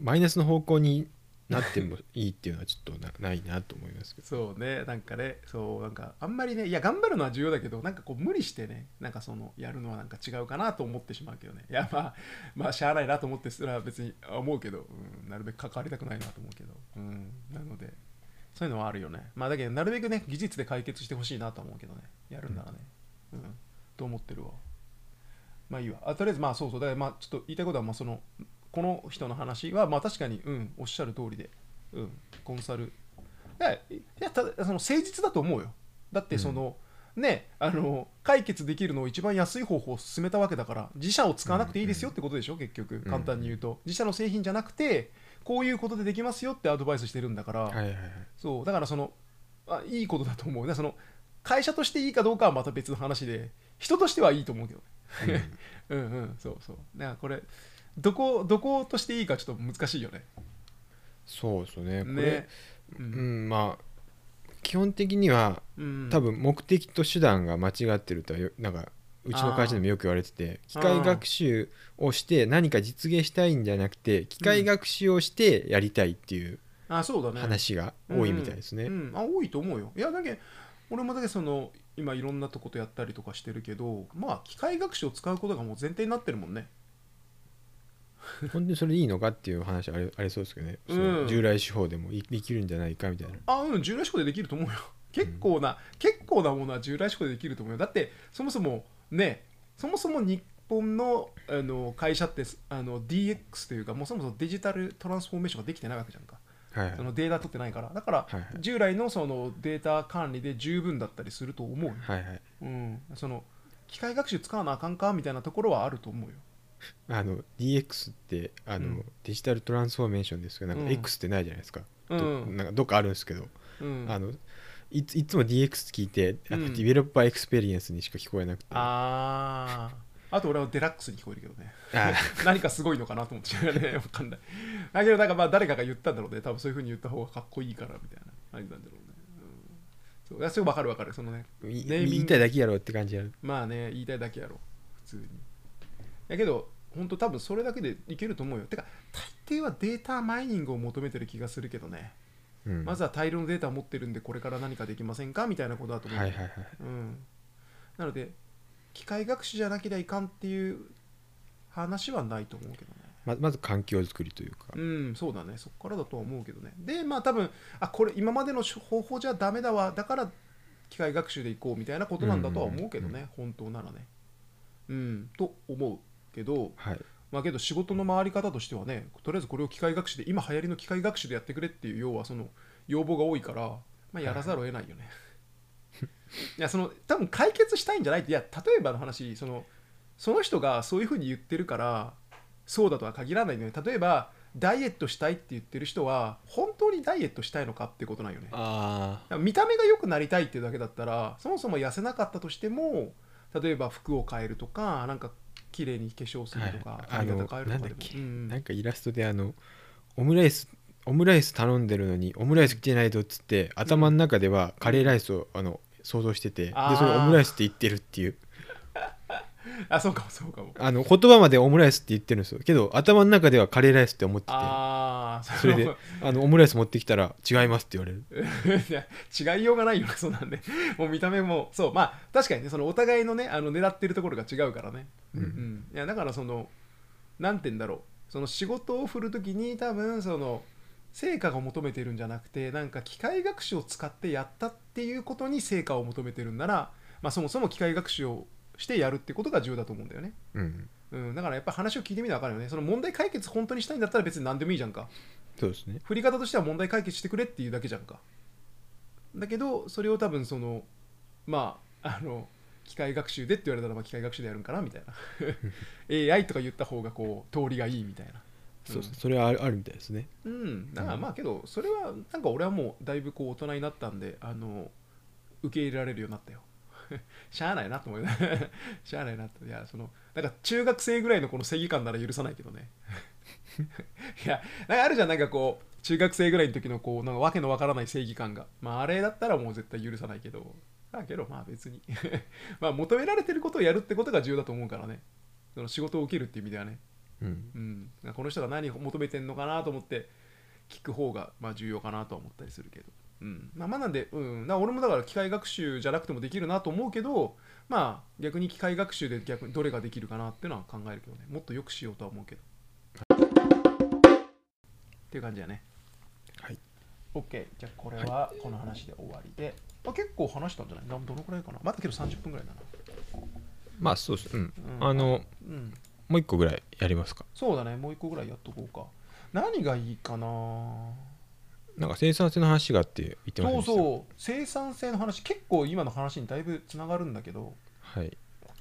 マイナスの方向になってもいいっていうのはちょっとなないなと思いますけど。そうねなんかねそうなんかあんまりねいや頑張るのは重要だけどなんかこう無理してねなんかそのやるのはなんか違うかなと思ってしまうけどね。いやまあまあしゃあないなと思ってすら別に思うけど、うん、なるべく関わりたくないなと思うけど、うん、なのでそういうのはあるよね。まあだけどなるべくね技術で解決してほしいなと思うけどね。やるんならね。うん、と思ってるわ。まあいいわ。あとりあえずまあそうそう。だからまあちょっと言いたいことはまあそのこの人の話はまあ確かにうんおっしゃる通りでうんコンサル。いやいやただその誠実だと思うよ。だってその、ねあの解決できるのを一番安い方法を進めたわけだから自社を使わなくていいですよってことでしょ、結局。簡単に言うと、自社の製品じゃなくてこういうことでできますよってアドバイスしてるんだから、はいはいはい。そう。だからそのあいいことだと思う。その会社としていいかどうかはまた別の話で人としてはいいと思うけどね。うん うん。そうそう。だからこれどこどことしていいかちょっと難しいよね。そうですよね。これねううんんまあ基本的にはうん。多分目的と手段が間違ってるとはよなんかうちの会社でもよく言われてて機械学習をして何か実現したいんじゃなくて機械学習をしてやりたいっていう話が多いみたいですね。うんうん。あ多いと思うよ。いやだけど俺もだけどその今いろんなとことやったりとかしてるけどまあ機械学習を使うことがもう前提になってるもんね 本当にそれでいいのかっていう話ありありそうですけどね、うん。従来手法でもいできるんじゃないかみたいな。あうん従来手法でできると思うよ。結構な、結構なものは従来手法でできると思うよ。だってそもそもねそもそも日本のあの会社ってあの DX というかもうそもそもデジタルトランスフォーメーションができてないわけじゃんか。はいはい。そのデータ取ってないから。だからはいはい。従来のそのデータ管理で十分だったりすると思うよ、はいはい。うん、その機械学習使わなあかんかみたいなところはあると思うよあの DX ってあの、うん。デジタルトランスフォーメーションですけどなんかうん。X ってないじゃないですか,ど、うん。なんかどっかあるんですけど、うん。あのいついつも DX 聞いてあの、うん。 developer experience にしか聞こえなくて。あー。あと俺はデラックスに聞こえるけどね。あ 何かすごいのかなと思って違うねわかんない。だけどなんかまあ誰かが言ったんだろうね。多分そういうふうに言った方がかっこいいからみたいな感じなんだろうね、うん、そう。いやそれわかるわかる。そのね言いたいだけやろって感じやるまあね言いたいだけやろ普通に。だけど本当多分それだけでいけると思うよ。てか大抵はデータマイニングを求めてる気がするけどね、うん。まずは大量のデータを持ってるんでこれから何かできませんかみたいなことだと思う、はいはいはいうん、なので機械学習じゃなければいかんっていう話はないと思うけどね。ままず環境づくりというか、うんそうだね。そこからだとは思うけどね。でまあ多分あこれ今までの方法じゃダメだわ。だから機械学習でいこうみたいなことなんだとは思うけどね、本当ならね。うん。と思うけどはい。まあけど仕事の回り方としてはねとりあえずこれを機械学習で今流行りの機械学習でやってくれっていう要はその要望が多いから、まあ、やらざるを得ないよね、い、やその多分解決したいんじゃないっていや例えばの話そのその人がそういうふうに言ってるからそうだとは限らないのよ例えばダイエットしたいって言ってる人は本当にダイエットしたいのかってことなんよね。見た目が良くなりたいっていうだけだったらそもそも痩せなかったとしても例えば服を変えるとかなんか綺麗に化粧するとか、はい。髪型変えるとかでも。あのなんだっけ？うんなんかイラストであのオムライスオムライス頼んでるのにオムライス来てないとっつって頭の中ではカレーライスをあの想像しててでそれオムライスって言ってるっていう あそうかもそうかも。あの言葉までオムライスって言ってるんですよ。けど頭の中ではカレーライスって思ってて。ああそれであのオムライス持ってきたら違いますって言われる。いや違いようがないよそうなんで。もう見た目もそうまあ確かにねそのお互いのねあの狙ってるところが違うからね。うん。いやだからそのなんて言うんだろう。その仕事を振るときに多分その成果が求めてるんじゃなくてなんか機械学習を使ってやったっていうことに成果を求めてるんなら、まあ、そもそも機械学習をしてやるってことが重要だと思うんだよね、うん。うん、だからやっぱ話を聞いてみな分かるよね。その問題解決本当にしたいんだったら別に何でもいいじゃんか。そうですね。振り方としては問題解決してくれっていうだけじゃんか。だけどそれを多分そのまああの機械学習でって言われたらまあ機械学習でやるんかなみたいな。AI とか言った方がこう通りがいいみたいな。そうですそれはあるあるみたいですね。うん。だからまあけどそれはなんか俺はもうだいぶこう大人になったんであの受け入れられるようになったよ しゃあないなと思うよ しゃあないなと。いやそのなんか中学生ぐらいのこの正義感なら許さないけどね。いやなんかあるじゃんなんかこう中学生ぐらいの時のこうなんかわけのわからない正義感が。まああれだったらもう絶対許さないけど。だけどまあ別に。まあ求められてることをやるってことが重要だと思うからね。その仕事を受けるっていう意味ではね。うん。うん、この人が何を求めてんのかなと思って聞く方がまあ重要かなとは思ったりするけど、うん、まあまあなんで、うん、な俺もだから機械学習じゃなくてもできるなと思うけどまあ逆に機械学習で逆にどれができるかなっていうのは考えるけどね。もっとよくしようとは思うけど。っていう感じだね。はい。OK じゃあこれはこの話で終わりで、あ結構話したんじゃない？などのくらいかな？まだけど30分ぐらいだな。まあそうです。うん、うん。あのうん。もう一個ぐらいやりますか。そうだね。もう一個ぐらいやっとこうか。何がいいかな？なんか生産性の話があって言ってました？そうそう生産性の話結構今の話にだいぶつながるんだけど。はい。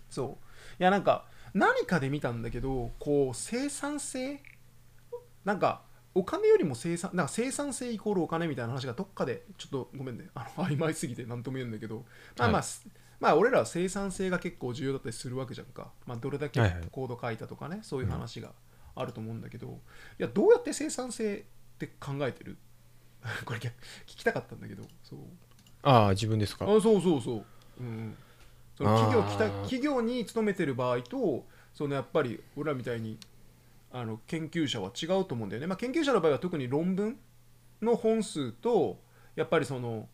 そう。いやなんか何かで見たんだけどこう生産性なんかお金よりも生産なんか生産性イコールお金みたいな話がどっかでちょっとごめんね。あの曖昧すぎて何とも言うんだけど。まあまあ、はい。まあ俺らは生産性が結構重要だったりするわけじゃんか、まあ、どれだけはいはい。コード書いたとかね、そういう話があると思うんだけど、いやどうやって生産性って考えてる？これ聞きたかったんだけどそう。ああ自分ですか？あそうそうそう、うん、その企業きた企業に勤めてる場合とそのやっぱり俺らみたいにあの研究者は違うと思うんだよね、まあ、研究者の場合は特に論文の本数とやっぱりその、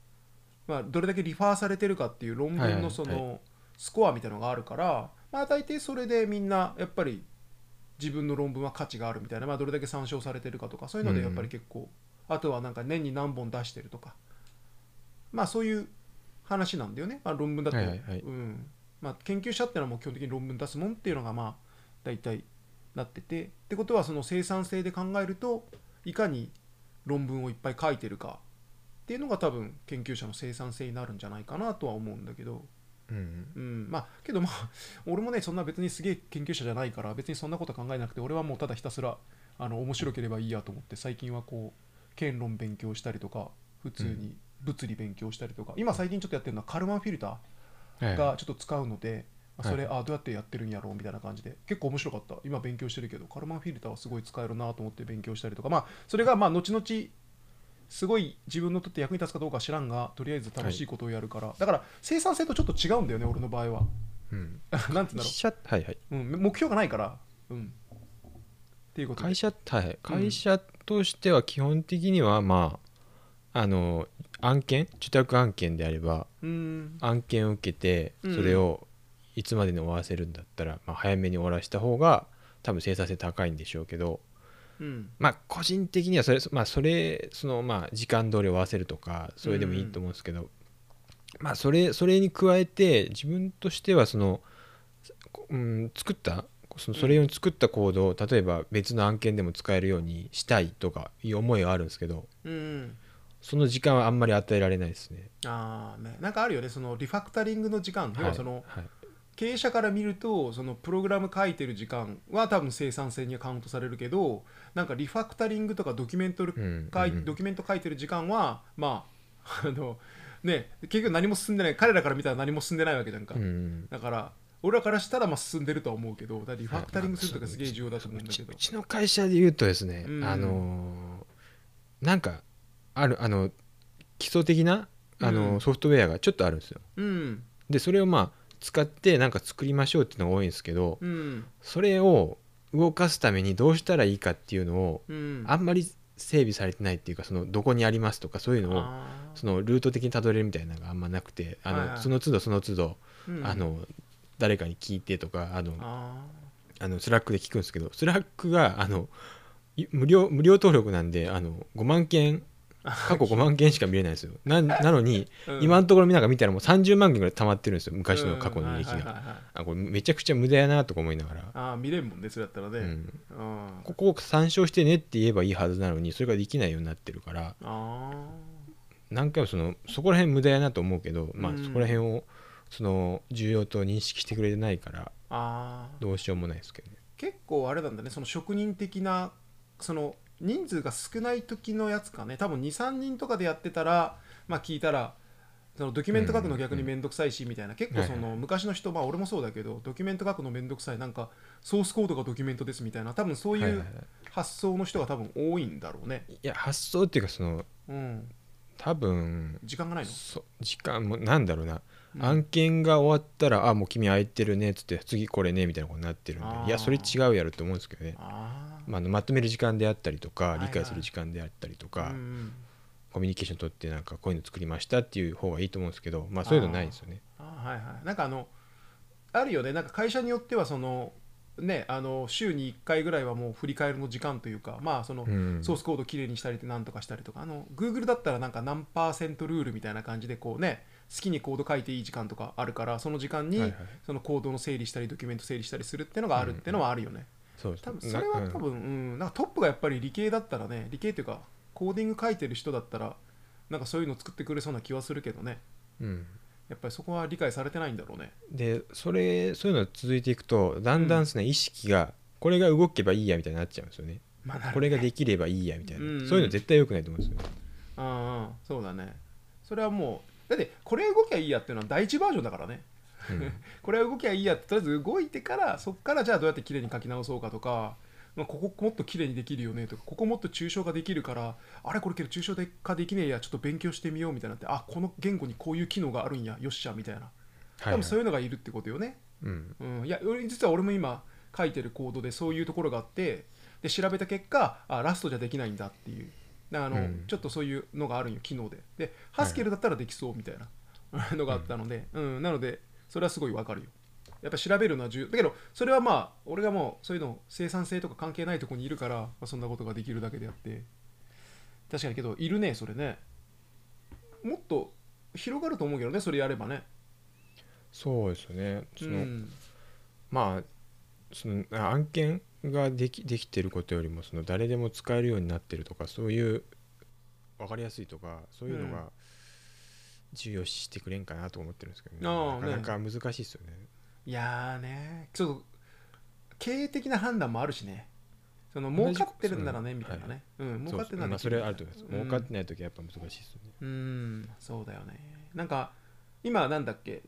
まあ、どれだけリファーされてるかっていう論はいはい文のそのスコアみたいなのがあるから、まあ、大抵それでみんなやっぱり自分の論文は価値があるみたいな、まあ、どれだけ参照されてるかとかそういうのでやっぱり結構、あとはなんか年に何本出してるとか。まあそういう話なんだよね、まあ、論文だと、はいはいはい。うん。まあ、研究者ってのはもう基本的に論文出すもんっていうのがまあ大体なってて。ってことはその生産性で考えるといかに論文をいっぱい書いてるかっていうのが多分研究者の生産性になるんじゃないかなとは思うんだけど、うんうん、まあけどまあ 俺もねそんな別にすげえ研究者じゃないから別にそんなこと考えなくて俺はもうただひたすらあの面白ければいいやと思って最近はこう剣論勉強したりとか普通に物理勉強したりとか、今最近ちょっとやってるのはカルマンフィルタはいーがちょっと使うので、それ、あどうやってやってるんやろうみたいな感じで。結構面白かった。今勉強してるけどカルマンフィルターはすごい使えるなと思って勉強したりとか。まあそれがまあ後々すごい自分のとって役に立つかどうかは知らんがとりあえず楽しいことをやるから、だから生産性とちょっと違うんだよね俺の場合は。うん。なんて言うんだろ会社はいはい、う、うん、目標がないから。うんっていうことで。会社はい。会社としては基本的にはまああの案件受託案件であればうん。案件を受けてうん。それをいつまでに終わらせるんだったら、まあ、早めに終わらせた方が多分生産性高いんでしょうけどうん。まあ個人的にはそれ,、まあ、それそのまあ時間通り終わらせるとかそれでもいいと思うんですけど、まあそれそれに加えて自分としてはその、うん、作ったそのそれ用に作ったコードを例えば別の案件でも使えるようにしたいとかいう思いがあるんですけどうんその時間はあんまり与えられないですね。ああねなんかあるよね。そのリファクタリングの時間、要ははいそのはい。経営者から見るとそのプログラム書いてる時間は多分生産性にはカウントされるけどなんかリファクタリングとかドキュメント書うんい、うん。ドキュメント書いてる時間はまああのね結局何も進んでない彼らから見たら何も進んでないわけじゃんか、うん。だから俺らからしたらまあ進んでるとは思うけどリファクタリングするとかすげえ重要だと思うんだけど。うちの会社で言うとですね、うん。あのーなんかあるあの基礎的なあの、うんソフトウェアがちょっとあるんですよ。うん。でそれをまあ使ってなんか作りましょうっていうのが多いんですけどうん。それを動かすためにどうしたらいいかっていうのをうん。あんまり整備されてないっていうかそのどこにありますとかそういうのをそのルート的にたどれるみたいなのがあんまなくてあの、その都度その都度、うん。あの誰かに聞いてとかあのああの Slack で聞くんですけど Slack があのい無料無料登録なんであの5万件過去5万件しか見れないんですよ。な なのに、ーうん。今のところなんか見たらもう30万件ぐらい溜まってるんですよ。昔の過去の履歴が。これめちゃくちゃ無駄やなとか思いながら、ああ見れんもんねそれだったらね、うん、うん。ここを参照してねって言えばいいはずなのにそれができないようになってるから。あ何回もそのそこら辺無駄やなと思うけど、まあうん。そこら辺をその重要と認識してくれてないからーあー。どうしようもないですけどね。結構あれなんだね。その職人的なその人数が少ない時のやつかね。多分23人とかでやってたらまあ聞いたらそのドキュメント書くの逆に面倒くさいしみたいな。結構そはいの昔の人まあ俺もそうだけどドキュメント書くの面倒くさい。なんかソースコードがドキュメントですみたいな。多分そうはいいう発想の人が多分多いんだろうね、いや発想っていうかそのうん、多分時間がないの、そ時間もなんだろうな、うん案件が終わったらあもう君空いてるねっつって次これねみたいなことになってるんでいやそれ違うやろって思うんですけどね。あまあまとめる時間であったりとか、理解する時間であったりとあか、うんコミュニケーション取ってなんかこういうの作りましたっていう方がいいと思うんですけどまあそういうのないんですよね。あはいはい。なんかあのあるよね。なんか会社によってはそのねあの週に1回ぐらいはもう振り返りの時間というかまあその、うん。ソースコードきれいにしたりなんとかしたりとかあの Google だったらなんか何パーセントルールみたいな感じでこうね好きにコード書いていい時間とかあるからその時間にそのコードの整理したりドキュメント整理したりするっていうのがあるっていうのはあるよね、そうです。多分それはな多分、うん、なんかトップがやっぱり理系だったらね理系っていうかコーディング書いてる人だったらなんかそういうの作ってくれそうな気はするけどね。うん。うんやっぱりそこは理解されてないんだろうね。でそれそういうの続いていくとだんだんですね、意識がこれが動けばいいやみたいになっちゃうんですよね。まあなるこれができればいいやみたいな、うんうんそういうの絶対良くないと思うんですようんうんそうだね。それはもうだってこれ動きゃいいやっていうのは第一バージョンだからね。うん。これは動きゃいいやってとりあえず動いてからそこからじゃあどうやってきれいに書き直そうかとかまあここもっときれいにできるよねとかここもっと抽象化できるからあれこれけど抽象化できねえやちょっと勉強してみようみたいになってあこの言語にこういう機能があるんやよっしゃみたいな。はいはい。多分そういうのがいるってことよね、うん。うん、いや俺実は俺も今書いてるコードでそういうところがあってで調べた結果あラストじゃできないんだっていうあの、うん。ちょっとそういうのがあるんよ機能で。でハスケルだったらできそうみたいな のがあったので、うん。なのでそれはすごいわかるよ。やっぱ調べるのは重要。だけどそれはまあ俺がもうそういうの生産性とか関係ないところにいるから、まあ、そんなことができるだけであって。確かにけどいるねそれね。もっと広がると思うけどねそれやればね。そうですよね。その、うん。まあそのあ案件ができできてることよりもその誰でも使えるようになってるとかそういう分かりやすいとかそういうのうん。が重要視してくれんかなと思ってるんですけどね、ああなかなか難しいですよね。いやーね。ちょっと経営的な判断もあるしね。その儲かってるんならねうん。みたいなね、うん儲かってるならまあ、それはあると思います、うん。儲かってない時はやっぱ難しいですよね。うんそうだよね。なんか今なんだっけ？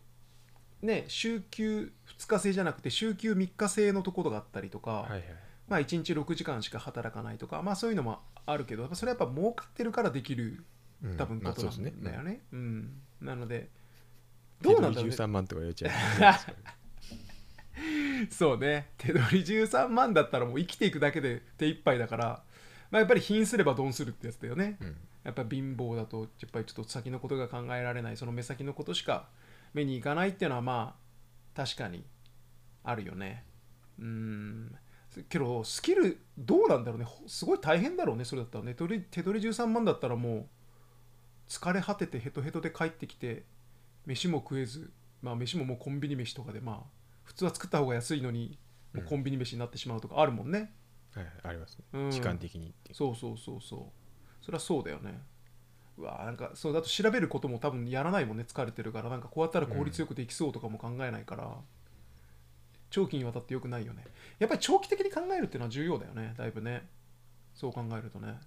ね週休2日制じゃなくて週休3日制のところがあったりとか、はいはい。まあ1日6時間しか働かないとかまあそういうのもあるけどそれはやっぱ儲かってるからできるうん。多分まことなんだよね、うん。なのでどうなんんだろうね。13万とか言われちゃう そうね。手取り13万だったらもう生きていくだけで手一杯だから、まあ、やっぱり貧すれば鈍するってやつだよね。うん。やっぱ貧乏だとやっぱりちょっと先のことが考えられないその目先のことしか目にいかないっていうのはまあ確かにあるよね。うん。けどスキルどうなんだろうね。ほすごい大変だろうねそれだったらね。手取り手取り13万だったらもう疲れ果ててヘトヘトで帰ってきて飯も食えずまあ飯ももうコンビニ飯とかでまあ普通は作った方が安いのにもうコンビニ飯になってしまうとかあるもんね、はいはいありますね、うん。時間的にそうそうそうそう。そりゃそうだよねうわなんかそうだと調べることも多分やらないもんね疲れてるから。なんかこうやったら効率よくできそうとかも考えないから、長期にわたってよくないよね。やっぱり長期的に考えるっていうのは重要だよねだいぶね。そう考えるとね。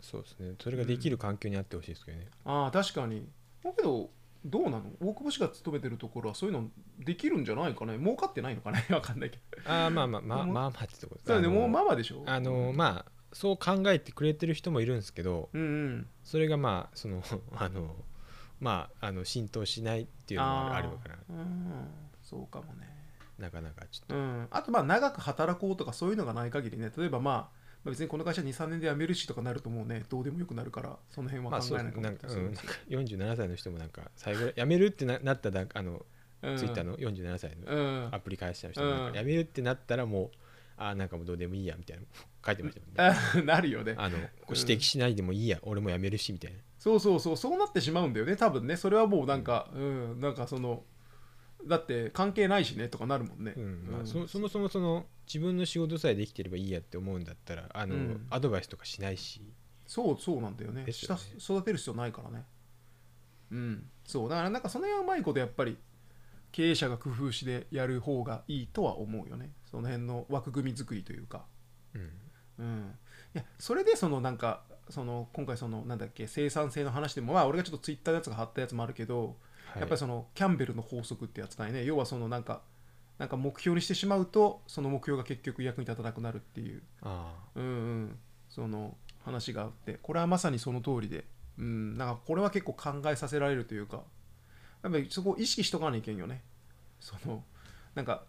そうですね。それができる環境にあってほしいですけどね、ああ確かに。だけどどうなの？大久保氏が勤めてるところはそういうのできるんじゃないかね。儲かってないのかね？わかんないけど。ああまあまあまあまあまあってとこそうね。あのもうママでしょ。あのまあそう考えてくれてる人もいるんですけどうんうん。それがまあその あのまああの浸透しないっていうのもあるからうんそうかもね。なかなかちょっと。うん、あとまあ長く働こうとかそういうのがない限りね例えばまあまあ別にこの会社23年で辞めるしとかなるともうねどうでもよくなるからその辺はまあ考えなないです47歳の人もなんか最後辞めるってななっただあの、うん。ツイッターの47歳のうん。アプリ開発者の人もなんうん。か辞めるってなったらもうあーなんかもうどうでもいいやみたいな書いてましたもんね。あ なるよね。あのこう指摘しないでもいいや、俺も辞めるしみたいな。そうそうそうそうなってしまうんだよね多分ね。それはもうなんかうん、なんかそのだって関係ないしねとかなるもんね、うん。まあ、うんそそもそもその自分の仕事さえできてればいいやって思うんだったらあの、うん。アドバイスとかしないし。そうそうなんだよね。ですよね。下育てる必要ないからね。うん。そう。だからなんかその辺はうまいことやっぱり経営者が工夫してやる方がいいとは思うよね。その辺の枠組み作りというか。うんうん。いやそれでそのなんかその今回そのなんだっけ生産性の話でもまあ俺がちょっとツイッターのやつが貼ったやつもあるけど、はい。やっぱりそのキャンベルの法則ってやつだよね要はそのなんかなんか目標にしてしまうとその目標が結局役に立たなくなるっていう。あうんうん。その話があってこれはまさにその通りでうん。なんかこれは結構考えさせられるというかやっぱりそこを意識しとかないけんよね。そのなんか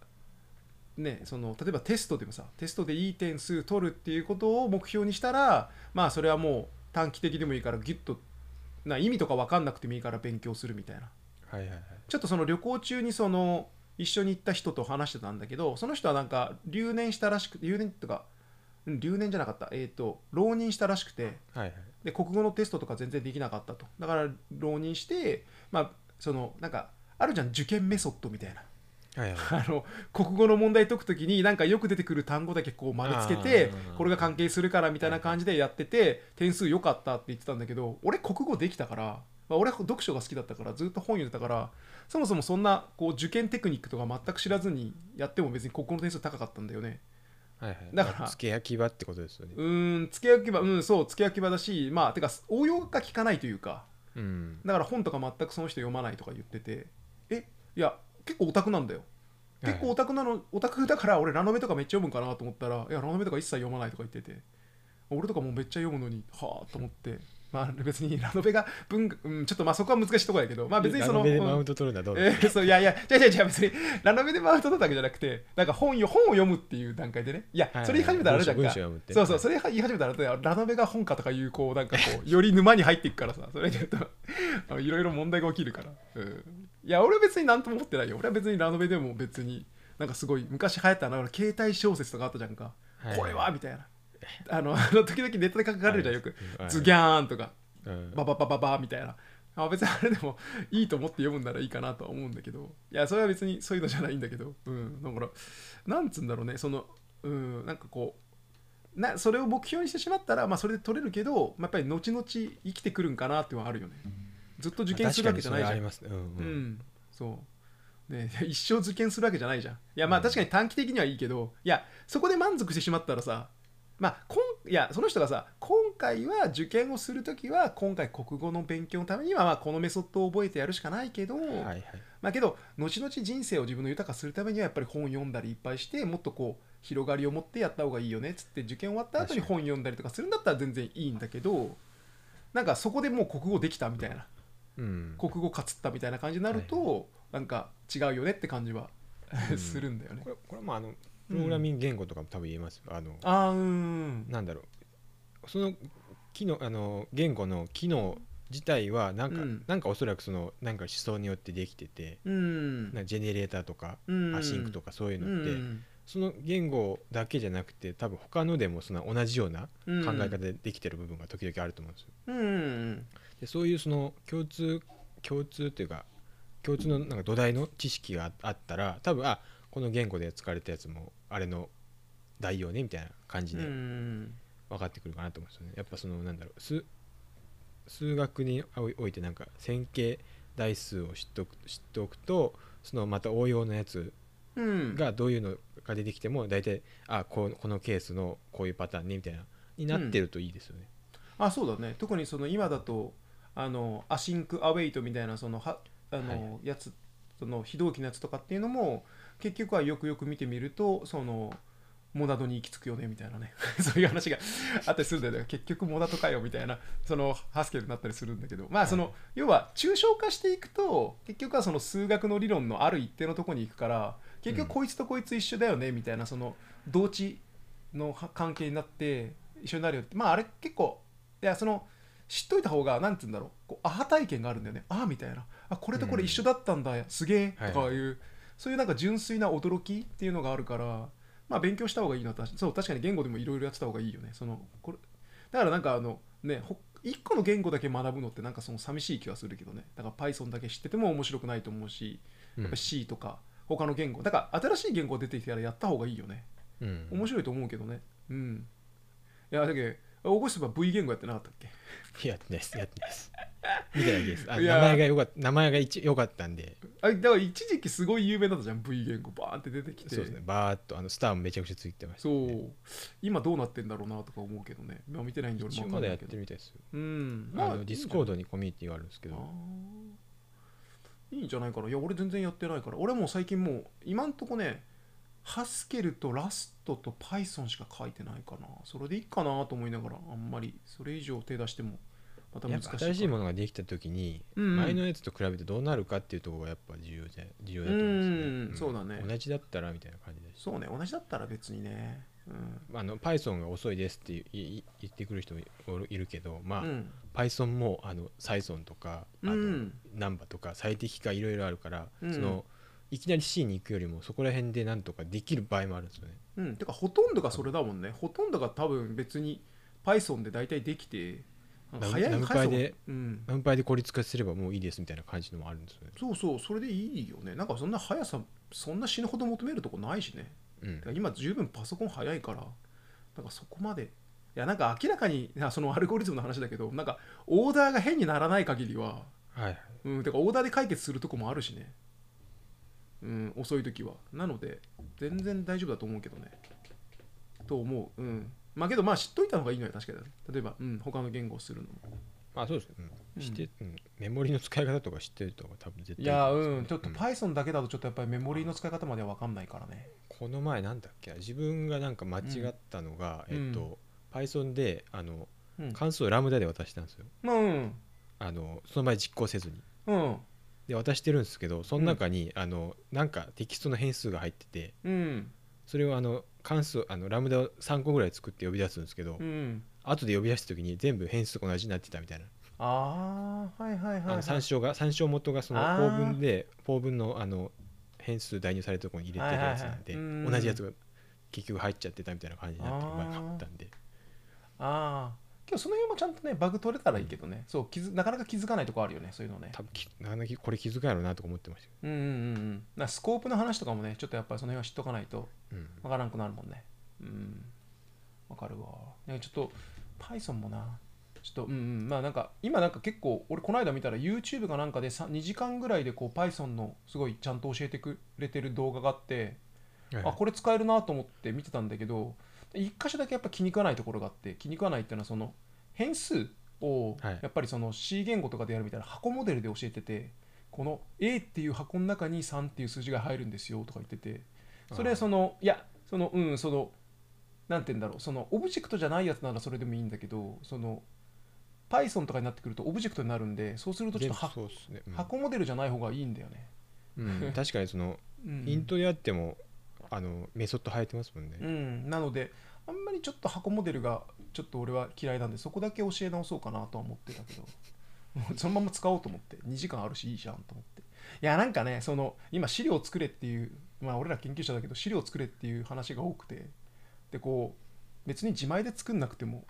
ねその例えばテストでもさテストでいい点数取るっていうことを目標にしたらまあそれはもう短期的でもいいからギュッとな意味とか分かんなくてもいいから勉強するみたいな。あはいはいはい。ちょっとその旅行中にその一緒に行った人と話してたんだけどその人はなんか留年したらしくて留年とかうん留年じゃなかった。えっ、と浪人したらしくてはいはい。で国語のテストとか全然できなかったと。だから浪人してまあそのなんかあるじゃん受験メソッドみたいなはいはい。あの国語の問題解くときになんかよく出てくる単語だけこう丸つけてこれが関係するからみたいな感じでやってて点数良かったって言ってたんだけど俺国語できたから、まあ、俺は読書が好きだったからずっと本読んでたからそもそもそんなこう受験テクニックとか全く知らずにやっても別に国語の点数高かったんだよね。はいはい。だからまあ付け焼き場ってことですよね。うーん付け焼き場うんそう付け焼き場だしまあてか応用が効かないというかうん。だから本とか全くその人読まないとか言っててえいや結構オタクなんだよ。結構オタクなのオタクだから俺ラノベとかめっちゃ読むんかなと思ったらいやラノベとか一切読まないとか言ってて俺とかもうめっちゃ読むのにはあと思って。まあ別にラノベが文学、うん、ちょっとまあそこは難しいところやけどまあ別にそのラノベでうんマウント取るのはどうえーそういやいや違う違う違う別にラノベでマウント取ったわけじゃなくてなんか本よ本を読むっていう段階でね。いやはいはいそれ言い始めたらあれじゃんか、そうそうそれ言い始めたらラノベが本かとかいうこうなんかこうより沼に入っていくからさそれで言うと いろいろ問題が起きるから、うん、いや俺は別に何とも思ってないよ。俺は別にラノベでも別になんかすごい昔流行ったな携帯小説とかあったじゃんか、はいこれはみたいな。あのあの時々ネットで書かれるじゃんよく。はいズギャーンとか。うん。バババババみたいな。あ別にあれでもいいと思って読むんならいいかなとは思うんだけど。いやそれは別にそういうのじゃないんだけど。うん。だからなんつうんだろうねそのうんなんかこうなそれを目標にしてしまったらまあそれで取れるけど、まあ、やっぱり後々生きてくるんかなっていうのはあるよねずっと受験するわけじゃないじゃんまありますねうんううんん、そう。ね、い や一生受験するわけじゃないじゃん。いや、まあうん確かに短期的にはいいけど、いや、そこで満足してしまったらさ、まあ、こんいや、その人がさ、今回は受験をするときは、今回国語の勉強のためには、まあ、このメソッドを覚えてやるしかないけど、はいはいまあけど、後々人生を自分の豊かするためには、やっぱり本を読んだりいっぱいして、もっとこう、広がりを持ってやった方がいいよねっつって、受験終わった後に本読んだりとかするんだったら全然いいんだけど、なんかそこでもう国語できたみたいな。うん。国語かつったみたいな感じになると、なんか違うよねって感じはうん。するんだよね。こ。れこれもあのプログラミング言語とかも多分言えますよ。あのあーうーんなんだろう。その機能あの言語の機能自体はなんか、うん。なんかおそらくそのなんか思想によってできてて、うん。なジェネレーターとか、うんアシンクとかそういううのって、んその言語だけじゃなくて多分他のでもその同じようなうん。考え方でできてる部分が時々あると思うんですよ。うんでそういうその共通共通というか共通のなんか土台の知識がああったら多分あこの言語で使われたやつもあれの代用ねみたいな感じうでん分かってくるかなと思うんですよね。やっぱそのなんだろう数数学においてなんか線形代数を知っておく知っておくとそのまた応用のやつうんがどういうのが出てきても大体あこうこのケースのこういうパターンねみたいなになってるといいですよね。あそうだね特にその今だとあのアシンクアウェイトみたいなそのはあの、はやつその非同期のやつとかっていうのも結局はよくよく見てみるとそのモナドに行き着くよねみたいなね。そういう話があったりするんだよ。ね結局モナドかよみたいなそのハスケルになったりするんだけど。まあその、要は抽象化していくと結局はその数学の理論のある一定のところに行くから結局こいつとこいつ一緒だよねみたいなその同値のは関係になって一緒になるよって。まああれ結構いやその知っといた方がなんて言うんだろう。こうアハ体験があるんだよね。ああみたいな。あこれとこれ一緒だったんだ、すげえ。とかいう、そういうなんか純粋な驚きっていうのがあるからまあ勉強した方がいいなと。そう確かに言語でもいろいろやってた方がいいよね。そのこれだからなんかあのねほ一個の言語だけ学ぶのってなんかその寂しい気がするけどね。だから Python だけ知ってても面白くないと思うしやっぱ C とか他の言語。だから新しい言語出てきたらやった方がいいよね。うん。面白いと思うけどね。うん。いやだけど起こせば V 言語やってなかったっけ？やってないですやってないです。見ただけです。あいや。名前がよかった名前が一良かったんで。あだから一時期すごい有名だったじゃん V 言語。バーンって出てきて。そうですね。バーっとあのスターもめちゃくちゃついてましたそうね今どうなってんだろうなとか思うけどね、まあ、見てないんで俺一応まだやってるみたいですよ。うん。あの Discord にコミュニティがあるんですけど。いいんじゃないかな。いや俺全然やってないから。俺もう最近もう今んとこねハスケルとラストと Python しか書いてないかな。それでいいかなと思いながらあんまりそれ以上手出してもまた難しい新しいものができた時にうんうん。前のやつと比べてどうなるかっていうところがやっぱ重要で重要だと思うんうんですよそうだね。同じだったらみたいな感じでし。そうね同じだったら別にね。うん。あの Python が遅いですって言ってくる人もいるけどまあ、うん。Python もあの Python とかあの、うん。ナンバとか最適化いろいろあるから、うん。そのいきなり C に行くよりもそこら辺でなんとかできる場合もあるんですよね。うん、てかほとんどがそれだもんね。ほとんどが多分別に Python で大体できて早いナムパイでう。ん、ナンパイで効率化すればもういいですみたいな感じのもあるんですよね。そうそうそれでいいよね。なんかそんな速さそんな死ぬほど求めるとこないしね。うん。今十分パソコン速いからなんかそこまで。いやなんか明らかにそのアルゴリズムの話だけどなんかオーダーが変にならない限りははいはい。うん。てかオーダーで解決するとこもあるしねうん遅い時は。なので全然大丈夫だと思うけどね。と思う。うん。まあけどまあ知っといた方がいいのよ確かに。例えば、うん、他の言語をするのも。まあそうですね、うん。してうん。メモリの使い方とか知ってると多分絶対いやうん。ちょっとうん。Python だけだとちょっとやっぱりメモリーの使い方までは分かんないからね。この前なんだっけ？な自分がなんか間違ったのが、うん。えっと Python であのうん。関数をラムダで渡したんですよ。まあうん。あのその場で実行せずに。うんで渡してるんですけどその中に、あのなんかテキストの変数が入っててうん。それをあの関数あのラムダを3個ぐらい作って呼び出すんですけど、うん。後で呼び出した時に全部変数同じになってたみたいな、ああはいはいはい、はい、あの参照が参照元がその法文で法文のあの変数代入されたところに入れてるやつなんで、はいはいはい。うん。同じやつが結局入っちゃってたみたいな感じになってる場合があったんで。ああ今日その辺もちゃんとねバグ取れたらいいけどね、そう気づなかなか気づかないとこあるよねそういうのね。多分きなかなかこれ気づかんやろうなとか思ってましたうんうんうんうん。なスコープの話とかもねちょっとやっぱりその辺は知っとかないとうん。わからんくなるもんね。うん。わかるわ。ねちょっと Python もな。ちょっとうんうん。まあなんか今なんか結構俺この間見たら YouTube かなんかでさ2時間ぐらいでこう Python のすごいちゃんと教えてくれてる動画があってはい。あこれ使えるなと思って見てたんだけど一箇所だけやっぱ気に食わないところがあって気に食わないっていうのはその変数をはい。やっぱりその C 言語とかでやるみたいな箱モデルで教えててこの A っていう箱の中に3っていう数字が入るんですよとか言っててそれはそのいやそのうんそのなんて言うんだろうそのオブジェクトじゃないやつならそれでもいいんだけどその Python とかになってくるとオブジェクトになるんでそうするとちょっとね、うん。箱モデルじゃない方がいいんだよね、うん確かにその うん。イントであってもあのメソッド入ってますもんね、うん、なのであんまりちょっと箱モデルがちょっと俺は嫌いなんでそこだけ教え直そうかなとは思ってたけど。そのまま使おうと思って2時間あるしいいじゃんと思って。いやなんかねその今資料を作れっていうまあ俺ら研究者だけど資料を作れっていう話が多くて。でこう別に自前で作んなくても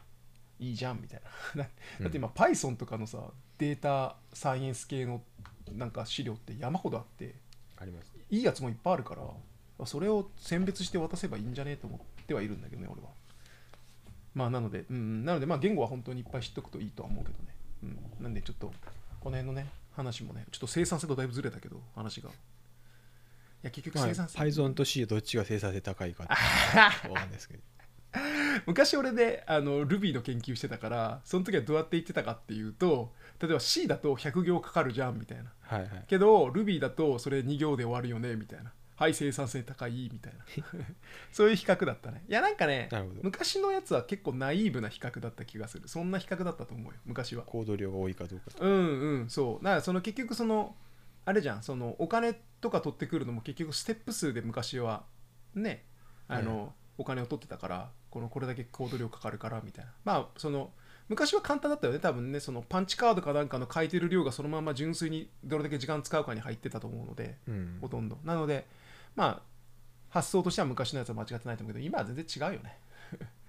いいじゃんみたいな。だだって今 Python とかのさデータサイエンス系のなんか資料って山ほどあって。あります。いいやつもいっぱいあるからそれを選別して渡せばいいんじゃね？えと思ってはいるんだけどね俺は。まあなのでうんなのでまあ言語は本当にいっぱい知っとくといいとは思うけどね。うん。なんでちょっとこの辺のね話もねちょっと生産性とだいぶずれたけど話が。いや結局まあ、生産性、Python と C どっちが生産性高いかって わかんないですけど。昔俺であの Ruby の研究してたからその時はどうやって言ってたかっていうと例えば C だと100行かかるじゃんみたいな。はいはい。けど Ruby だとそれ2行で終わるよねみたいなはい生産性高いみたいな。そういう比較だったね。いやなんかね昔のやつは結構ナイーブな比較だった気がする。そんな比較だったと思うよ昔は。行動量が多いかどうかとうんうんそう。だからその結局そのあれじゃん。そのお金とか取ってくるのも結局ステップ数で昔はねあの、はい。お金を取ってたからこのこれだけ行動量かかるからみたいな。まあその昔は簡単だったよね多分ね。そのパンチカードかなんかの書いてる量がそのまま純粋にどれだけ時間使うかに入ってたと思うのでうん。ほとんど。なのでまあ発想としては昔のやつは間違ってないと思うけど今は全然違うよね。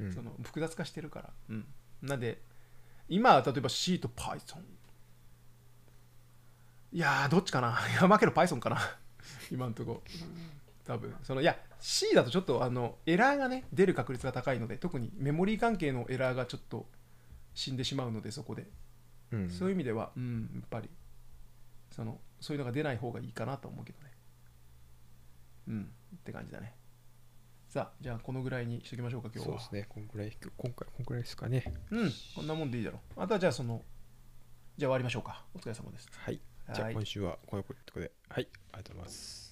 うん。その複雑化してるから、うん、なんで今は例えば C と Python いやーどっちかな？いやまあけど Python かな？今んとこ。多分。そのいや C だとちょっとあのエラーがね出る確率が高いので特にメモリー関係のエラーがちょっと死んでしまうのでそこで。うん。そういう意味では、うん、やっぱりそのそういうのが出ない方がいいかなと思うけどねうん。って感じだね。さあじゃあこのぐらいにしときましょうか今日そうはですね。こんぐらい今回こんぐらいですかね。うん。こんなもんでいいだろう。あとはじゃあそのじゃあ終わりましょうか。お疲れ様です。はい。じゃあ今週はこのことで。はい。ありがとうございます。